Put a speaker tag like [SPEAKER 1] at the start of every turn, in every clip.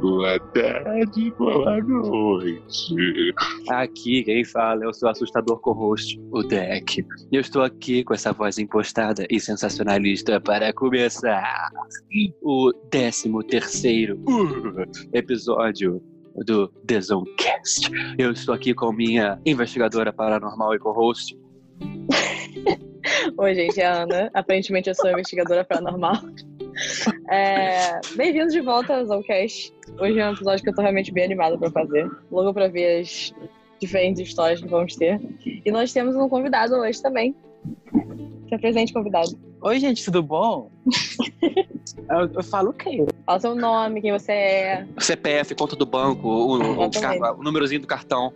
[SPEAKER 1] boa tarde, boa noite.
[SPEAKER 2] Aqui quem fala é o seu assustador co-host, o Deck. Eu estou aqui com essa voz impostada e sensacionalista para começar o 13 terceiro uh, episódio do The Zonecast. Eu estou aqui com minha investigadora paranormal e co-host.
[SPEAKER 3] Oi, gente, é a Ana. Aparentemente eu sou investigadora paranormal. É, Bem-vindos de volta ao Zoncast. Hoje é um episódio que eu tô realmente bem animada pra fazer. Logo pra ver as diferentes histórias que vamos ter. E nós temos um convidado hoje também. Se apresente, convidado.
[SPEAKER 4] Oi, gente, tudo bom? eu, eu falo o quê?
[SPEAKER 3] Fala seu nome, quem você é.
[SPEAKER 2] CPF, conta do banco, o, o, o, o númerozinho do cartão.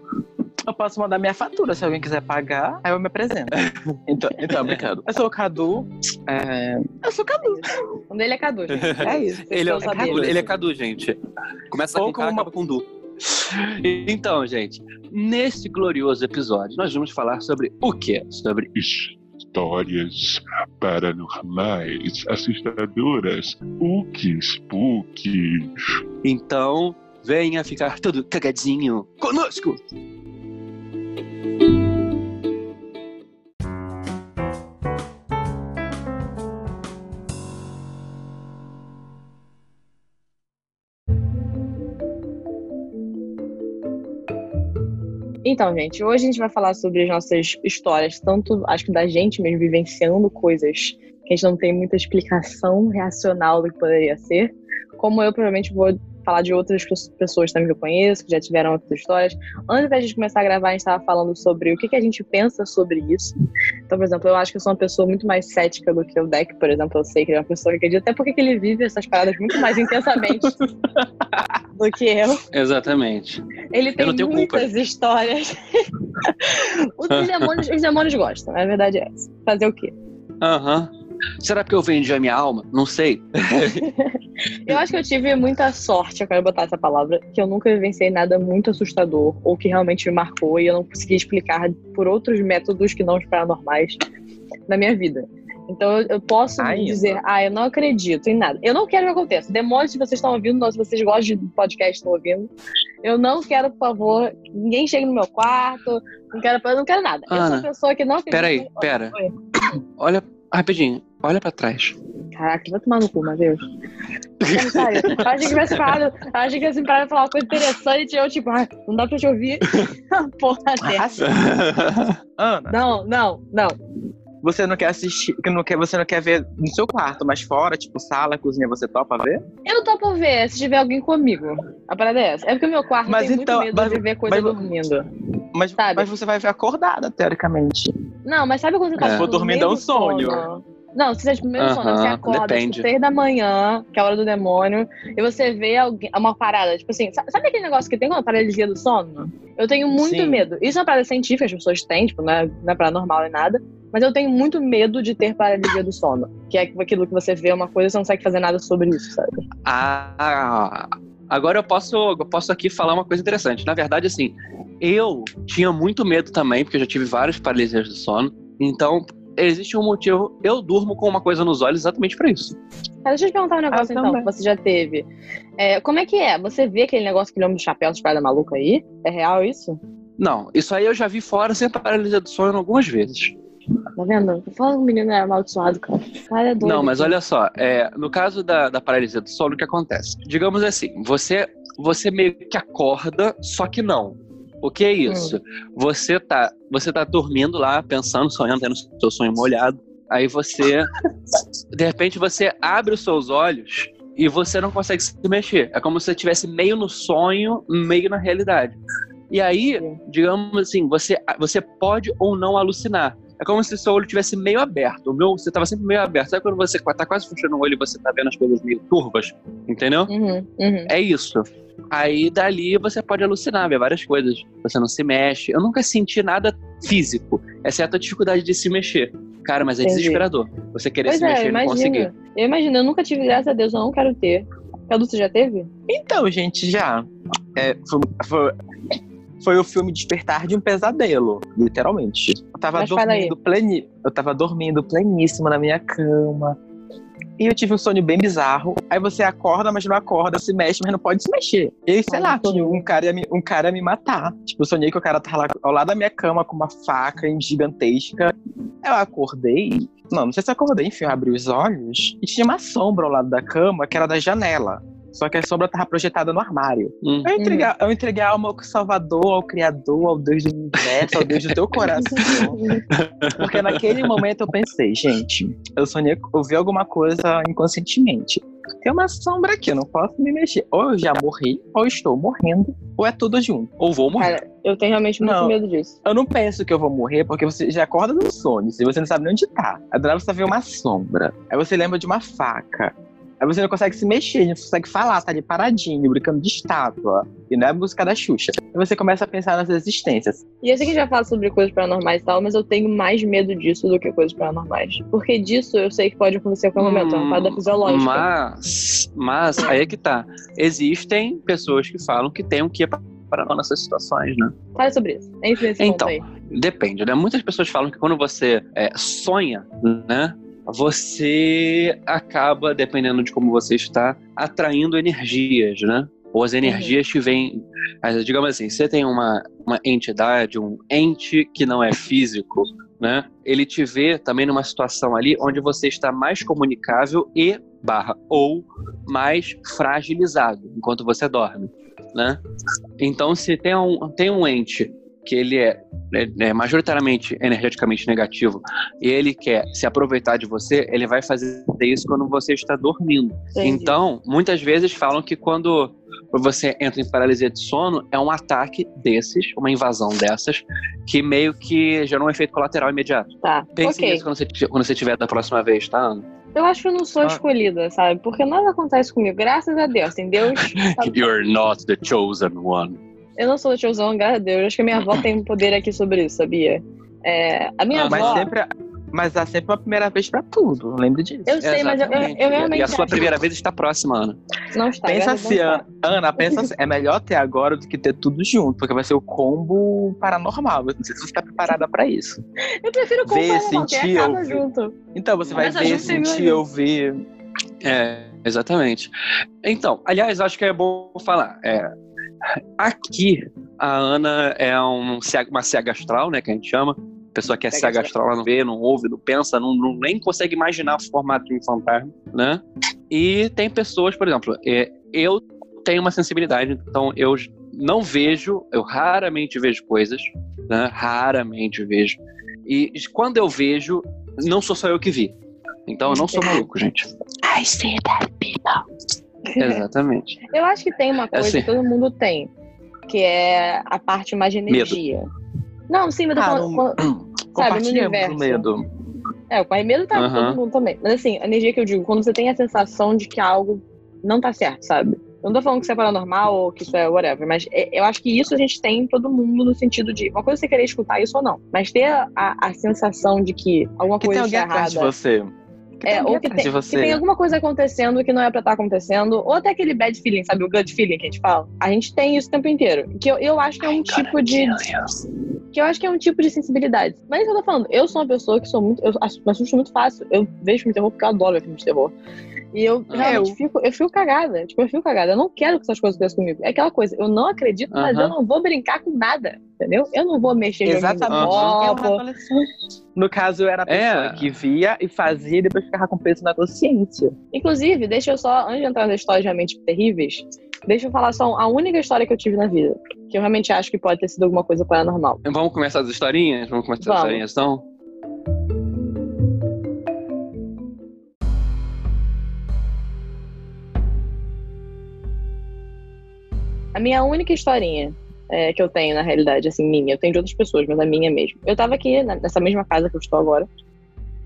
[SPEAKER 4] Eu posso mandar minha fatura se alguém quiser pagar, aí eu me apresento. então, então brincando. Eu sou o Cadu. é, Eu sou o Cadu.
[SPEAKER 3] O dele é Cadu, gente.
[SPEAKER 4] É isso.
[SPEAKER 2] Ele é,
[SPEAKER 3] sabia.
[SPEAKER 2] ele é Cadu, gente. Começa
[SPEAKER 4] Ou
[SPEAKER 2] com
[SPEAKER 4] com uma-
[SPEAKER 2] acaba com Du. Então, gente, nesse glorioso episódio, nós vamos falar sobre o quê? Sobre
[SPEAKER 1] Histórias paranormais, assustadoras, uki, spooky.
[SPEAKER 2] Então, venha ficar todo cagadinho conosco!
[SPEAKER 3] Então, gente, hoje a gente vai falar sobre as nossas histórias, tanto acho que da gente mesmo vivenciando coisas que a gente não tem muita explicação racional do que poderia ser, como eu provavelmente vou falar de outras pe- pessoas também que eu conheço, que já tiveram outras histórias. Antes da gente começar a gravar, a gente estava falando sobre o que, que a gente pensa sobre isso. Então, por exemplo, eu acho que eu sou uma pessoa muito mais cética do que o Deck, por exemplo. Eu sei que ele é uma pessoa que acredita, até porque ele vive essas paradas muito mais intensamente do que eu.
[SPEAKER 2] Exatamente.
[SPEAKER 3] Ele tem
[SPEAKER 2] tenho culpa.
[SPEAKER 3] muitas histórias. os, demônios, os demônios gostam, a verdade é essa. Fazer o quê?
[SPEAKER 2] Aham. Será que eu vendi a minha alma? Não sei.
[SPEAKER 3] Eu acho que eu tive muita sorte, eu quero botar essa palavra, que eu nunca vivenciei nada muito assustador ou que realmente me marcou e eu não consegui explicar por outros métodos que não os paranormais na minha vida. Então eu, eu posso
[SPEAKER 4] Ainda.
[SPEAKER 3] dizer, ah, eu não acredito em nada. Eu não quero que aconteça. Demônios, se vocês estão ouvindo, se vocês gostam de podcast, estão ouvindo. Eu não quero, por favor, ninguém chegue no meu quarto. Não quero, eu não quero nada. eu sou
[SPEAKER 2] Ana,
[SPEAKER 3] uma pessoa que não acredita.
[SPEAKER 2] Peraí, pera. Olha, rapidinho, olha pra trás.
[SPEAKER 3] Caraca, vai tomar no cu, Matheus. Sério, eu achei que tivesse parado, achei que tivesse parado falar uma coisa interessante e eu, tipo, ah, não dá pra te ouvir. Porra, dessa.
[SPEAKER 4] Ana,
[SPEAKER 3] Não, não, não.
[SPEAKER 4] você não quer assistir, não quer, você não quer ver no seu quarto, mas fora, tipo, sala, cozinha, você topa ver?
[SPEAKER 3] Eu topo ver se tiver alguém comigo. A parada é essa. É porque o meu quarto
[SPEAKER 4] Mas
[SPEAKER 3] tem
[SPEAKER 4] então,
[SPEAKER 3] muito medo
[SPEAKER 4] mas-
[SPEAKER 3] de ver coisa
[SPEAKER 4] mas-
[SPEAKER 3] dormindo.
[SPEAKER 4] Mas,
[SPEAKER 3] Sabe?
[SPEAKER 4] mas você vai ver acordada, teoricamente.
[SPEAKER 3] Não, mas sabe quando você tá
[SPEAKER 2] É. Se
[SPEAKER 4] for
[SPEAKER 3] no
[SPEAKER 4] dormindo,
[SPEAKER 3] meio
[SPEAKER 4] é um
[SPEAKER 3] do sono? Não, se você tipo, no meio do sono, você acorda
[SPEAKER 2] depende.
[SPEAKER 3] tipo, da manhã, que é a hora do demônio, e você vê alguém, uma parada, tipo assim, sa- sabe aquele negócio que tem uma paralisia do sono? Eu tenho muito
[SPEAKER 4] Sim.
[SPEAKER 3] medo. Isso é uma parada científica, as pessoas têm, tipo, não é, não é paranormal nem nada. Mas eu tenho muito medo de ter paralisia do sono. Que é aquilo que você vê uma coisa e você não consegue fazer nada sobre isso, sabe?
[SPEAKER 2] Ah, agora eu posso, eu posso aqui falar uma coisa interessante. Na verdade, assim, eu tinha muito medo também, porque eu já tive várias paralisias do sono. Então, existe um motivo. Eu durmo com uma coisa nos olhos exatamente pra isso.
[SPEAKER 3] Cara, deixa eu te perguntar um negócio
[SPEAKER 4] Eu
[SPEAKER 3] então,
[SPEAKER 4] também.
[SPEAKER 3] que você já teve. É, como é que é? Você vê aquele negócio, aquele homem do chapéu, de espada maluca aí? É real isso?
[SPEAKER 2] Não, isso aí eu já vi fora sem paralisia do sono algumas vezes.
[SPEAKER 3] Tá vendo? Fala que o menino é amaldiçoado, cara. O cara é doido.
[SPEAKER 2] Não, mas olha só, é, no caso da, da paralisia do sono, o que acontece? Digamos assim, você, você meio que acorda, só que não. O que é isso? Você, tá, você tá dormindo lá, pensando, sonhando, tendo seu sonho molhado. Aí você, de repente, você abre os seus olhos e você não consegue se mexer. É como se você estivesse meio no sonho, meio na realidade. E aí, digamos assim, você, você pode ou não alucinar. É como se seu olho tivesse meio aberto. O meu, você tava sempre meio aberto. Sabe quando você tá quase fechando o olho e você tá vendo as coisas meio turvas? Entendeu?
[SPEAKER 3] Uhum, uhum.
[SPEAKER 2] É isso. Aí dali você pode alucinar, ver várias coisas. Você não se mexe. Eu nunca senti nada físico, exceto a dificuldade de se mexer. Cara, mas é
[SPEAKER 3] Entendi.
[SPEAKER 2] desesperador. Você querer
[SPEAKER 3] Pois
[SPEAKER 2] se
[SPEAKER 3] é,
[SPEAKER 2] mexer e não conseguir.
[SPEAKER 3] Eu imagino, eu nunca tive, graças a Deus, eu não quero ter. Cadu, você já teve?
[SPEAKER 4] Então, gente, já. É, foi, foi, foi o filme Despertar de um Pesadelo, literalmente. Eu tava
[SPEAKER 3] Mas
[SPEAKER 4] dormindo pleni, Eu tava dormindo pleníssima na minha cama. E eu tive um sonho bem bizarro. Aí você acorda, mas não acorda, se mexe, mas não pode se mexer. E sei lá, tinha um cara, ia me, um cara ia me matar. Tipo, eu sonhei que o cara tava lá ao lado da minha cama com uma faca gigantesca. Eu acordei. Não, não sei se eu acordei, enfim, eu abri os olhos e tinha uma sombra ao lado da cama que era da janela. Só que a sombra tava projetada no armário.
[SPEAKER 2] Hum.
[SPEAKER 4] Eu entreguei, eu entreguei a alma ao Salvador, ao Criador, ao Deus do universo, ao Deus do teu coração. Porque naquele momento eu pensei, gente, eu sonhei, eu vi alguma coisa inconscientemente. Tem uma sombra aqui, eu não posso me mexer. Ou eu já morri, ou estou morrendo, ou é tudo junto.
[SPEAKER 2] Ou vou morrer.
[SPEAKER 3] Cara, eu tenho realmente muito
[SPEAKER 4] Não.
[SPEAKER 3] medo disso.
[SPEAKER 4] Eu não penso que eu vou morrer, porque você já acorda do sonho, se você não sabe nem onde tá. Aí do nada você vê uma sombra. Aí você lembra de uma faca. Aí você não consegue se mexer, não consegue falar, tá ali paradinho, brincando de estátua. E não é a música da Xuxa. Aí você começa a pensar nas existências.
[SPEAKER 3] E eu sei que já fala sobre coisas paranormais e tal, mas eu tenho mais medo disso do que coisas paranormais. Porque disso eu sei que pode acontecer a qualquer momento, é uma parada fisiológica.
[SPEAKER 2] Mas, mas aí é que tá. Existem pessoas que falam que tem um que para nessas situações, né?
[SPEAKER 3] Fala sobre isso. Nesse
[SPEAKER 2] Então. Depende, né? Muitas pessoas falam que quando você é, sonha, né? Você acaba, dependendo de como você está, atraindo energias, né? Ou as energias te vêm. mas, Digamos assim, você tem uma, uma entidade, um ente que não é físico, né? Ele te vê também numa situação ali onde você está mais comunicável e barra ou mais fragilizado enquanto você dorme, né? Então, se tem um, tem um ente que ele é, é, é majoritariamente energeticamente negativo e ele quer se aproveitar de você, ele vai fazer isso quando você está dormindo.
[SPEAKER 3] Entendi.
[SPEAKER 2] Então, muitas vezes falam que quando você entra em paralisia de sono, é um ataque desses, uma invasão dessas, que meio que gera um efeito colateral imediato.
[SPEAKER 3] Tá.
[SPEAKER 2] Pense
[SPEAKER 3] ok.
[SPEAKER 2] nisso quando você, quando você tiver da próxima vez, tá, Ana?
[SPEAKER 3] Eu acho que eu não sou
[SPEAKER 2] Ah.
[SPEAKER 3] escolhida, sabe? Porque nada acontece comigo. Graças a Deus. Tem Deus. sabe?
[SPEAKER 2] You're not the chosen one.
[SPEAKER 3] Eu não sou da tiozão, graças a Deus. Eu acho que a minha avó tem um poder aqui sobre isso, sabia? É, a minha
[SPEAKER 2] Ah,
[SPEAKER 4] Mas
[SPEAKER 3] avó.
[SPEAKER 4] sempre. Mas há sempre uma primeira vez pra tudo, lembre disso.
[SPEAKER 3] Eu sei, mas eu, eu,
[SPEAKER 2] Exatamente.
[SPEAKER 3] eu realmente.
[SPEAKER 2] E a sua
[SPEAKER 3] acho-
[SPEAKER 2] primeira vez está próxima, Ana.
[SPEAKER 3] Não está.
[SPEAKER 4] Pensa assim, Ana, Ana, pensa assim, é melhor ter agora do que ter tudo junto, porque vai ser o combo paranormal. Eu não sei se você está preparada pra isso.
[SPEAKER 3] Eu prefiro
[SPEAKER 4] Ver,
[SPEAKER 3] comprar não, que
[SPEAKER 4] sentir, ouvir.
[SPEAKER 3] junto.
[SPEAKER 4] Então você vai
[SPEAKER 3] Mas a
[SPEAKER 4] ver, sentir, ouvir.
[SPEAKER 2] É, exatamente. Então, aliás, acho que é bom falar. É, aqui, a Ana é um, uma cega astral, né, que a gente chama. Pessoa que é
[SPEAKER 3] Cega
[SPEAKER 2] cega astral, ela não vê, não ouve, não pensa, não, não- nem consegue imaginar o formato de um fantasma, né? E tem pessoas, por exemplo, é, eu tenho uma sensibilidade, então eu não vejo, eu raramente vejo coisas, né? Raramente vejo. E quando eu vejo, não sou só eu que vi. Então eu não sou maluco, gente.
[SPEAKER 4] I see that people.
[SPEAKER 2] Exatamente.
[SPEAKER 3] Eu acho que tem uma coisa
[SPEAKER 2] Assim.
[SPEAKER 3] que todo mundo tem, que é a parte mais de energia. Não, sim, mas eu tô
[SPEAKER 4] Ah,
[SPEAKER 3] falando. Sabe, no universo.
[SPEAKER 4] medo.
[SPEAKER 3] É, o pai medo tá com
[SPEAKER 2] Aham.
[SPEAKER 3] todo mundo também. Mas assim, a energia que eu digo, quando você tem a sensação de que algo não tá certo, sabe? Eu não tô falando que isso é paranormal ou que isso é whatever, mas é- eu acho que isso a gente tem em todo mundo no sentido de uma coisa é você querer escutar isso ou não. Mas ter a, a sensação de que alguma
[SPEAKER 4] Que tem
[SPEAKER 3] coisa
[SPEAKER 4] alguém
[SPEAKER 3] está
[SPEAKER 4] atrás de
[SPEAKER 3] errada.
[SPEAKER 4] você. Que tem
[SPEAKER 3] É,
[SPEAKER 4] alguém
[SPEAKER 3] ou que tem,
[SPEAKER 4] de
[SPEAKER 3] que
[SPEAKER 4] você.
[SPEAKER 3] tem alguma coisa acontecendo que não é pra estar acontecendo, ou até aquele bad feeling, sabe? O gut feeling que a gente fala. A gente tem isso o tempo inteiro. Que eu, eu acho que é um tipo de. Que eu acho que é um tipo de sensibilidade. Mas que eu tô falando. Eu sou uma pessoa que sou muito. Eu me assusto muito fácil. Eu vejo filme de terror porque eu adoro filme de terror. E eu realmente
[SPEAKER 4] eu-
[SPEAKER 3] fico, eu fico cagada. Tipo, eu fico cagada. Eu não quero que essas coisas aconteçam comigo. É aquela coisa, eu não acredito, mas
[SPEAKER 2] Aham.
[SPEAKER 3] eu não vou brincar com nada. Entendeu? Eu não vou mexer
[SPEAKER 4] Exatamente.
[SPEAKER 2] Aham.
[SPEAKER 4] É. No caso, eu era a pessoa
[SPEAKER 2] É.
[SPEAKER 4] que via e fazia e depois ficava com peso na consciência.
[SPEAKER 3] Inclusive, deixa eu só, antes de entrar nas histórias realmente terríveis, deixa eu falar só a única história que eu tive na vida. Que eu realmente acho que pode ter sido alguma coisa paranormal.
[SPEAKER 2] Vamos começar as historinhas? Vamos começar as
[SPEAKER 3] Vamos.
[SPEAKER 2] historinhas, então?
[SPEAKER 3] A minha única historinha é, que eu tenho, na realidade, assim, minha, eu tenho de outras pessoas, mas a minha mesmo. Eu tava aqui nessa mesma casa que eu estou agora.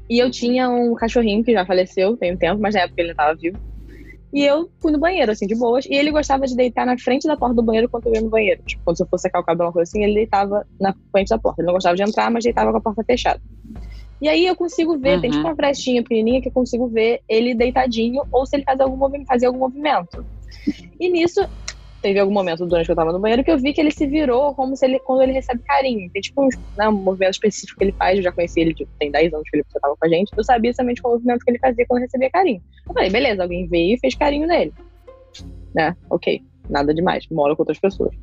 [SPEAKER 3] E eu tinha um cachorrinho que já faleceu tem um tempo, mas na época ele tava vivo. E eu fui no banheiro, assim, de boas. E ele gostava de deitar na frente da porta do banheiro quando eu ia no banheiro. Tipo, quando eu fosse secar o cabelo, uma coisa assim, ele deitava na frente da porta. Ele não gostava de entrar, mas deitava com a porta fechada. E aí eu consigo ver, tem
[SPEAKER 2] Uhum.
[SPEAKER 3] tipo uma frestinha pequenininha que eu consigo ver ele deitadinho ou se ele faz algum fazia algum movimento. E nisso, teve algum momento durante que eu tava no banheiro que eu vi que ele se virou como se ele, quando ele recebe carinho. Tem tipo um, né, um movimento específico que ele faz, eu já conheci ele, tipo, tem 10 anos que ele tava com a gente, eu sabia exatamente qual movimento que ele fazia quando recebia carinho. Eu falei, beleza, alguém veio e fez carinho nele. Né, ok, nada demais, mora com outras pessoas.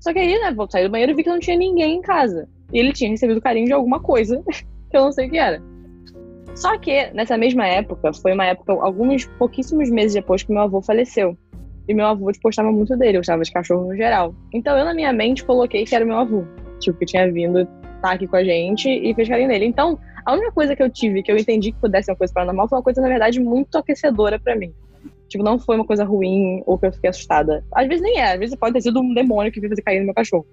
[SPEAKER 3] Só que aí, né, vou sair do banheiro e vi que não tinha ninguém em casa. E ele tinha recebido carinho de alguma coisa, que eu não sei o que era. Só que, nessa mesma época, foi uma época, alguns pouquíssimos meses depois que meu avô faleceu. E meu avô tipo, gostava muito dele, gostava de cachorro no geral. Então eu, na minha mente, coloquei que era meu avô. Tipo, que tinha vindo estar tá aqui com a gente e fez carinho nele. Então, a única coisa que eu tive, que eu entendi que pudesse ser uma coisa paranormal, foi uma coisa, na verdade, muito aquecedora para mim. Tipo, não foi uma coisa ruim ou que eu fiquei assustada. Às vezes nem é, às vezes pode ter sido um demônio que veio fazer cair no meu cachorro.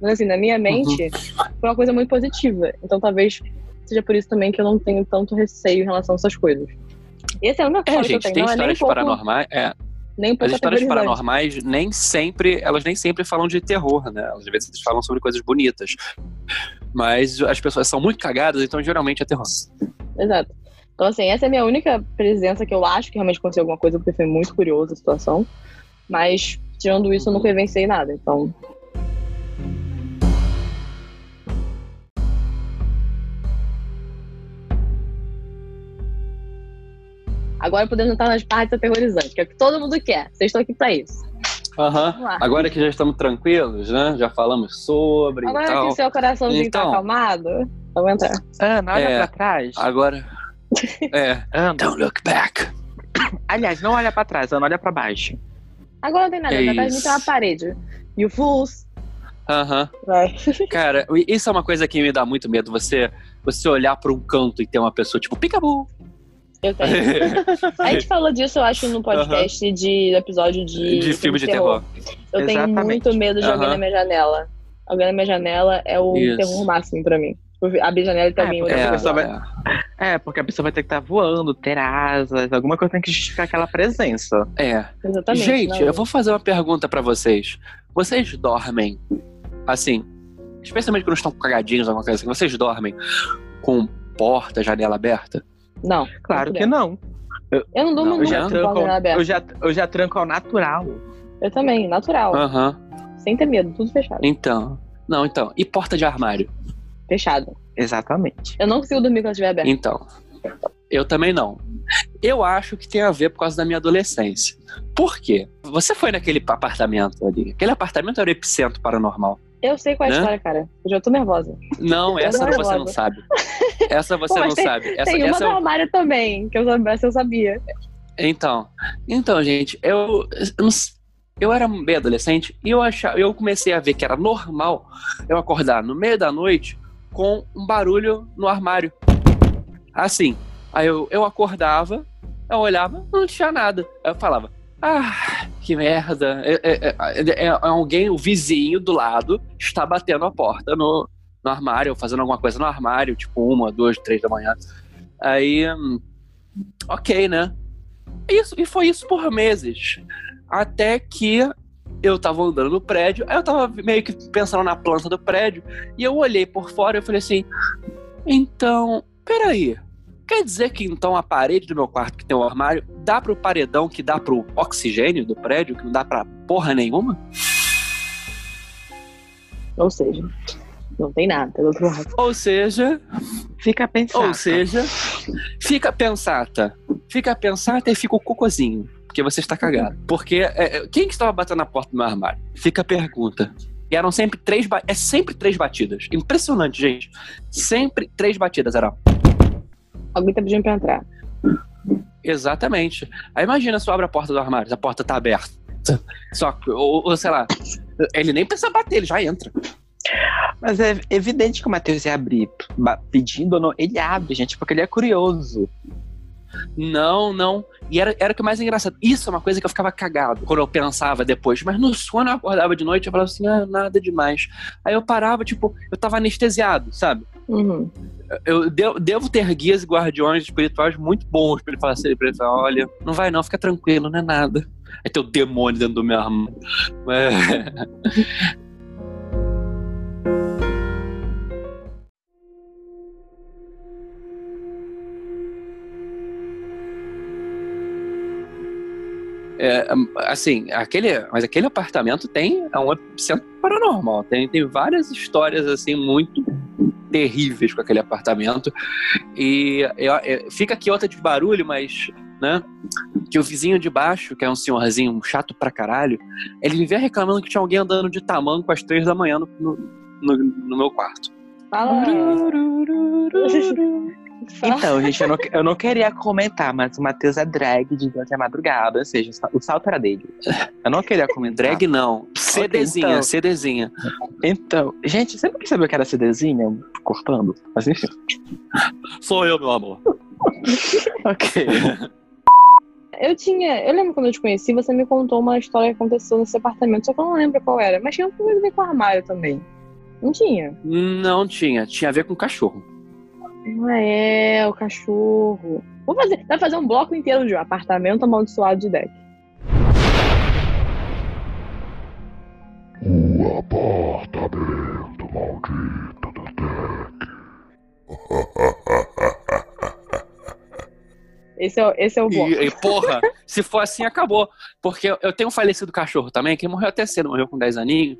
[SPEAKER 3] Mas assim, na minha mente, uhum. foi uma coisa muito positiva. Então talvez seja por isso também que eu não tenho tanto receio em relação a essas coisas. Esse é o meu
[SPEAKER 2] é, gente, que eu tenho. Tem não histórias é nem paranormais. É. Nem As histórias paranormais nem sempre, elas nem sempre falam de terror, né? Às vezes falam sobre coisas bonitas. Mas as pessoas são muito cagadas, então geralmente é terror.
[SPEAKER 3] Exato. Então, assim, essa é a minha única presença que eu acho que realmente aconteceu alguma coisa, porque foi muito curiosa a situação. Mas, tirando isso, eu nunca vivenciei nada. Então, Agora podemos entrar nas partes aterrorizantes, que é o que todo mundo quer. Vocês estão aqui para isso.
[SPEAKER 2] Aham. Uhum. Agora que já estamos tranquilos, né? Já falamos sobre.
[SPEAKER 3] Agora
[SPEAKER 2] que
[SPEAKER 3] o seu coraçãozinho tá então, tá acalmado, vamos entrar.
[SPEAKER 4] Ana, olha é, pra trás.
[SPEAKER 2] Agora. é. Ana. Don't look back.
[SPEAKER 4] Aliás, não olha pra trás, Ana, olha pra baixo.
[SPEAKER 3] Agora não tem nada, é atrás tem uma parede. E o fools.
[SPEAKER 2] Aham. Uhum. Cara, isso é uma coisa que me dá muito medo. Você, você olhar pra um canto e ter uma pessoa tipo, picabu,
[SPEAKER 3] eu tenho. a gente falou disso, eu acho, no podcast uh -huh. de episódio de,
[SPEAKER 2] de filme de terror.
[SPEAKER 3] terror. Eu Exatamente. tenho muito medo de uh -huh. alguém na minha janela. Alguém na minha janela é o Isso. terror máximo pra mim. Tipo, abrir janela e também.
[SPEAKER 4] É, é, vai... é, porque a pessoa vai ter que estar tá voando, ter asas, alguma coisa tem que justificar aquela presença.
[SPEAKER 2] É. Exatamente. Gente, não. eu vou fazer uma pergunta para vocês. Vocês dormem, assim, especialmente quando estão cagadinhos, alguma coisa assim, vocês dormem com porta, janela aberta?
[SPEAKER 3] Não.
[SPEAKER 4] Claro que não.
[SPEAKER 3] Eu, eu não durmo
[SPEAKER 4] não, eu já tranco, eu já, eu já tranco ao natural.
[SPEAKER 3] Eu também, natural.
[SPEAKER 2] Aham.
[SPEAKER 3] Uhum. Sem ter medo, tudo fechado.
[SPEAKER 2] Então. Não, então. E porta de armário?
[SPEAKER 3] Fechada.
[SPEAKER 4] Exatamente.
[SPEAKER 3] Eu não consigo dormir quando estiver aberto.
[SPEAKER 2] Então. Eu também não. Eu acho que tem a ver por causa da minha adolescência. Por quê? Você foi naquele apartamento ali. Aquele apartamento era o epicentro paranormal.
[SPEAKER 3] Eu sei qual é a né? história, cara. Eu já tô nervosa.
[SPEAKER 2] Não, essa você não sabe. Essa você Pô, não tem, sabe. Essa,
[SPEAKER 3] tem uma
[SPEAKER 2] essa
[SPEAKER 3] no armário também, que eu, eu sabia.
[SPEAKER 2] Então, então, gente, eu, eu, eu era bem adolescente e eu, achava, eu comecei a ver que era normal eu acordar no meio da noite com um barulho no armário. Assim, aí eu, eu acordava, eu olhava, não tinha nada. Aí eu falava, ah, que merda. É, é, é, é, alguém, o vizinho do lado, está batendo a porta no, no armário, fazendo alguma coisa no armário, tipo uma, duas, três da manhã. Aí, hum, ok, né? Isso, e foi isso por meses. Até que eu tava andando no prédio, aí eu tava meio que pensando na planta do prédio, e eu olhei por fora e falei assim: então, peraí, Quer dizer que então a parede do meu quarto, que tem um armário, dá pro paredão que dá pro oxigênio do prédio, que não dá pra porra nenhuma?
[SPEAKER 3] Ou seja, não tem nada do outro lado.
[SPEAKER 2] Ou seja,
[SPEAKER 4] fica pensata.
[SPEAKER 2] Ou seja, fica pensata. Fica pensata e fica o cocôzinho. Porque você está cagado. Porque é, é, quem que estava batendo na porta do meu armário? Fica a pergunta. E eram sempre três. É sempre três batidas. Impressionante, gente. Sempre três batidas eram.
[SPEAKER 3] Alguém tá pedindo pra entrar.
[SPEAKER 2] Exatamente. Aí imagina se abre a porta do armário, a porta tá aberta. Só ou, ou sei lá, ele nem precisa bater, ele já entra.
[SPEAKER 4] Mas é evidente que o Matheus ia abrir pedindo ou não. Ele abre, gente, porque ele é curioso.
[SPEAKER 2] Não, não. E era, era o que mais engraçado. Isso é uma coisa que eu ficava cagado quando eu pensava depois. Mas no sono eu acordava de noite e falava assim, ah, nada demais. Aí eu parava, tipo, eu tava anestesiado, sabe?
[SPEAKER 3] Uhum.
[SPEAKER 2] Eu devo, devo, ter guias e guardiões espirituais muito bons pra ele falar assim, pra ele falar, olha, não vai não, fica tranquilo, não é nada. Aí tem o demônio dentro do meu armário. É. É, assim, aquele, mas aquele apartamento tem é um centro paranormal. Tem, tem várias histórias assim muito terríveis com aquele apartamento. E eu, eu, fica aqui outra de barulho, mas né? Que o vizinho de baixo, que é um senhorzinho chato pra caralho, ele vivia reclamando que tinha alguém andando de tamanco às três da manhã no, no, no meu quarto.
[SPEAKER 3] Fala.
[SPEAKER 4] Então, gente, eu não, eu não queria comentar, mas o Matheus é drag de até madrugada, ou seja, o salto era dele. Eu não queria comentar.
[SPEAKER 2] Drag não. CDzinha,
[SPEAKER 4] então.
[SPEAKER 2] CDzinha.
[SPEAKER 4] Então, gente, você não sabia que era CDzinha? Cortando? Mas enfim.
[SPEAKER 2] Sou eu, meu amor.
[SPEAKER 4] Ok.
[SPEAKER 3] Eu tinha. Eu lembro quando eu te conheci, você me contou uma história que aconteceu nesse apartamento, só que eu não lembro qual era. Mas tinha a ver com o armário também. Não tinha.
[SPEAKER 2] Não tinha. Tinha a ver com cachorro.
[SPEAKER 3] Ah, é, o cachorro. Vou fazer. Vai fazer um bloco inteiro de apartamento amaldiçoado de deck.
[SPEAKER 1] O apartamento maldito do deck.
[SPEAKER 3] Esse é, o- esse é o bloco.
[SPEAKER 2] E, e, porra, se for assim, acabou. Porque eu- eu tenho um falecido cachorro também, que morreu até cedo, morreu com 10 aninhos,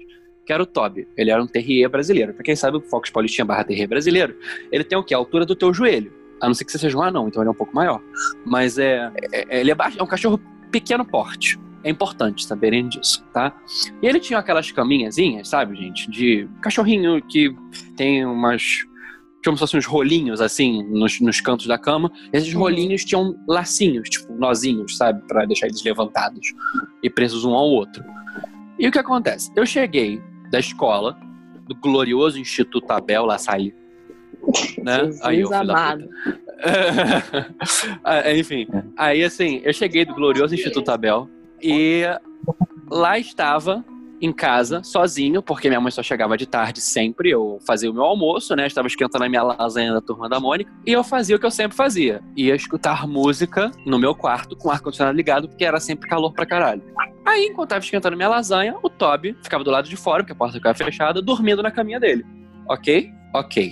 [SPEAKER 2] que era o Toby. Ele era um terrier brasileiro. Pra quem sabe, o Fox Paulistinha barra terrier brasileiro, ele tem o quê? A altura do teu joelho. A não ser que você seja um anão, então ele é um pouco maior. Mas é, é- ele é, baixo, é um cachorro pequeno porte. É importante saberem disso, tá? E ele tinha aquelas caminhazinhas, sabe, gente? De cachorrinho que tem umas. Como se fossem uns rolinhos, assim, nos, nos cantos da cama. Esses
[SPEAKER 3] Uhum.
[SPEAKER 2] rolinhos tinham lacinhos, tipo, nozinhos, sabe? Pra deixar eles levantados e presos um ao outro. E o que acontece? Eu cheguei da escola, do glorioso Instituto Abel La Salle. Né?
[SPEAKER 3] Jesus
[SPEAKER 2] Aí eu fui da
[SPEAKER 3] amado.
[SPEAKER 2] Ah, Enfim, aí assim, eu cheguei do glorioso Instituto Abel e lá estava em casa, sozinho, porque minha mãe só chegava de tarde sempre, eu fazia o meu almoço, né, estava esquentando a minha lasanha da Turma da Mônica, e eu fazia o que eu sempre fazia, ia escutar música no meu quarto com o ar-condicionado ligado, porque era sempre calor pra caralho. Aí, enquanto tava esquentando minha lasanha, o Toby ficava do lado de fora, porque a porta ficava fechada, dormindo na caminha dele. Ok? Ok.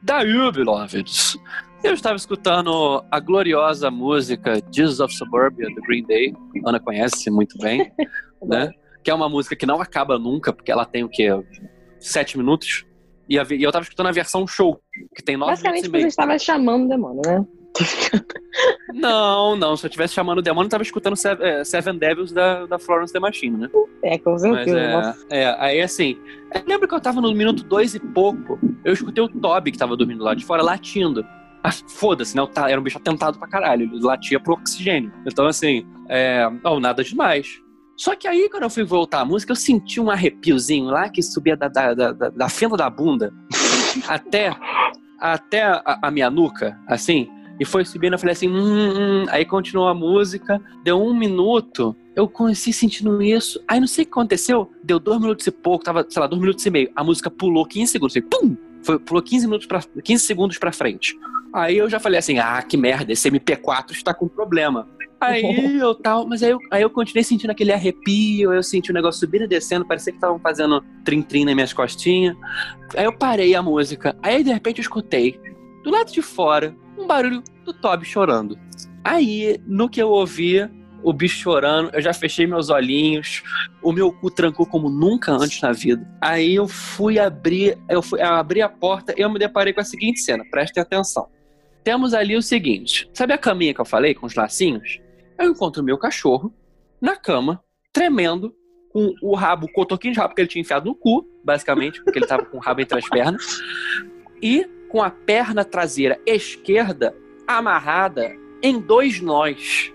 [SPEAKER 2] Daí, beloveds, eu estava escutando a gloriosa música Jesus of Suburbia, do Green Day. Ana conhece muito bem, né? Que é uma música que não acaba nunca, porque ela tem o quê? Sete minutos. E, eu tava escutando a versão show, que tem nove minutos
[SPEAKER 3] Basicamente
[SPEAKER 2] e
[SPEAKER 3] você
[SPEAKER 2] meio.
[SPEAKER 3] estava chamando o demônio, né?
[SPEAKER 2] Não, não. Se eu tivesse chamando o demônio, eu tava escutando Seven, é, Seven Devils da, da Florence The Machine, né?
[SPEAKER 3] É, com certeza.
[SPEAKER 2] é, é, aí assim, eu lembro que eu tava no minuto dois e pouco, eu escutei o Toby que tava dormindo lá de fora latindo. Ah, Foda-se, né? Era um bicho atentado pra caralho, ele latia pro oxigênio. Então, assim, é, não, nada demais. Só que aí, quando eu fui voltar a música, eu senti um arrepiozinho lá que subia da, da, da, da- da fenda da bunda até, até a, a minha nuca, assim. E foi subindo, eu falei assim, hum, hum. aí continuou a música, deu um minuto, eu comecei sentindo isso. Aí não sei o que aconteceu, deu dois minutos e pouco, tava, sei lá, dois minutos e meio. A música pulou 15 segundos, foi, pum! Foi, pulou 15, minutos pra, 15 segundos pra frente. Aí eu já falei assim, ah, que merda, esse MP4 está com problema. Aí eu tal, mas aí eu, aí eu continuei sentindo aquele arrepio, eu senti o negócio subindo e descendo, parecia que estavam fazendo trim-trim nas minhas costinhas. Aí eu parei a música, aí de repente eu escutei, do lado de fora, um barulho do Toby chorando. Aí, no que eu ouvia, o bicho chorando, eu já fechei meus olhinhos, o meu cu trancou como nunca antes na vida. Aí eu fui abrir, eu fui eu abri a porta e eu me deparei com a seguinte cena, prestem atenção. Temos ali o seguinte, sabe a caminha que eu falei, com os lacinhos? Eu encontro o meu cachorro na cama, tremendo, com o rabo, o cotoquinho de rabo que ele tinha enfiado no cu, basicamente, porque ele tava com o rabo entre as pernas, e com a perna traseira esquerda amarrada em dois nós.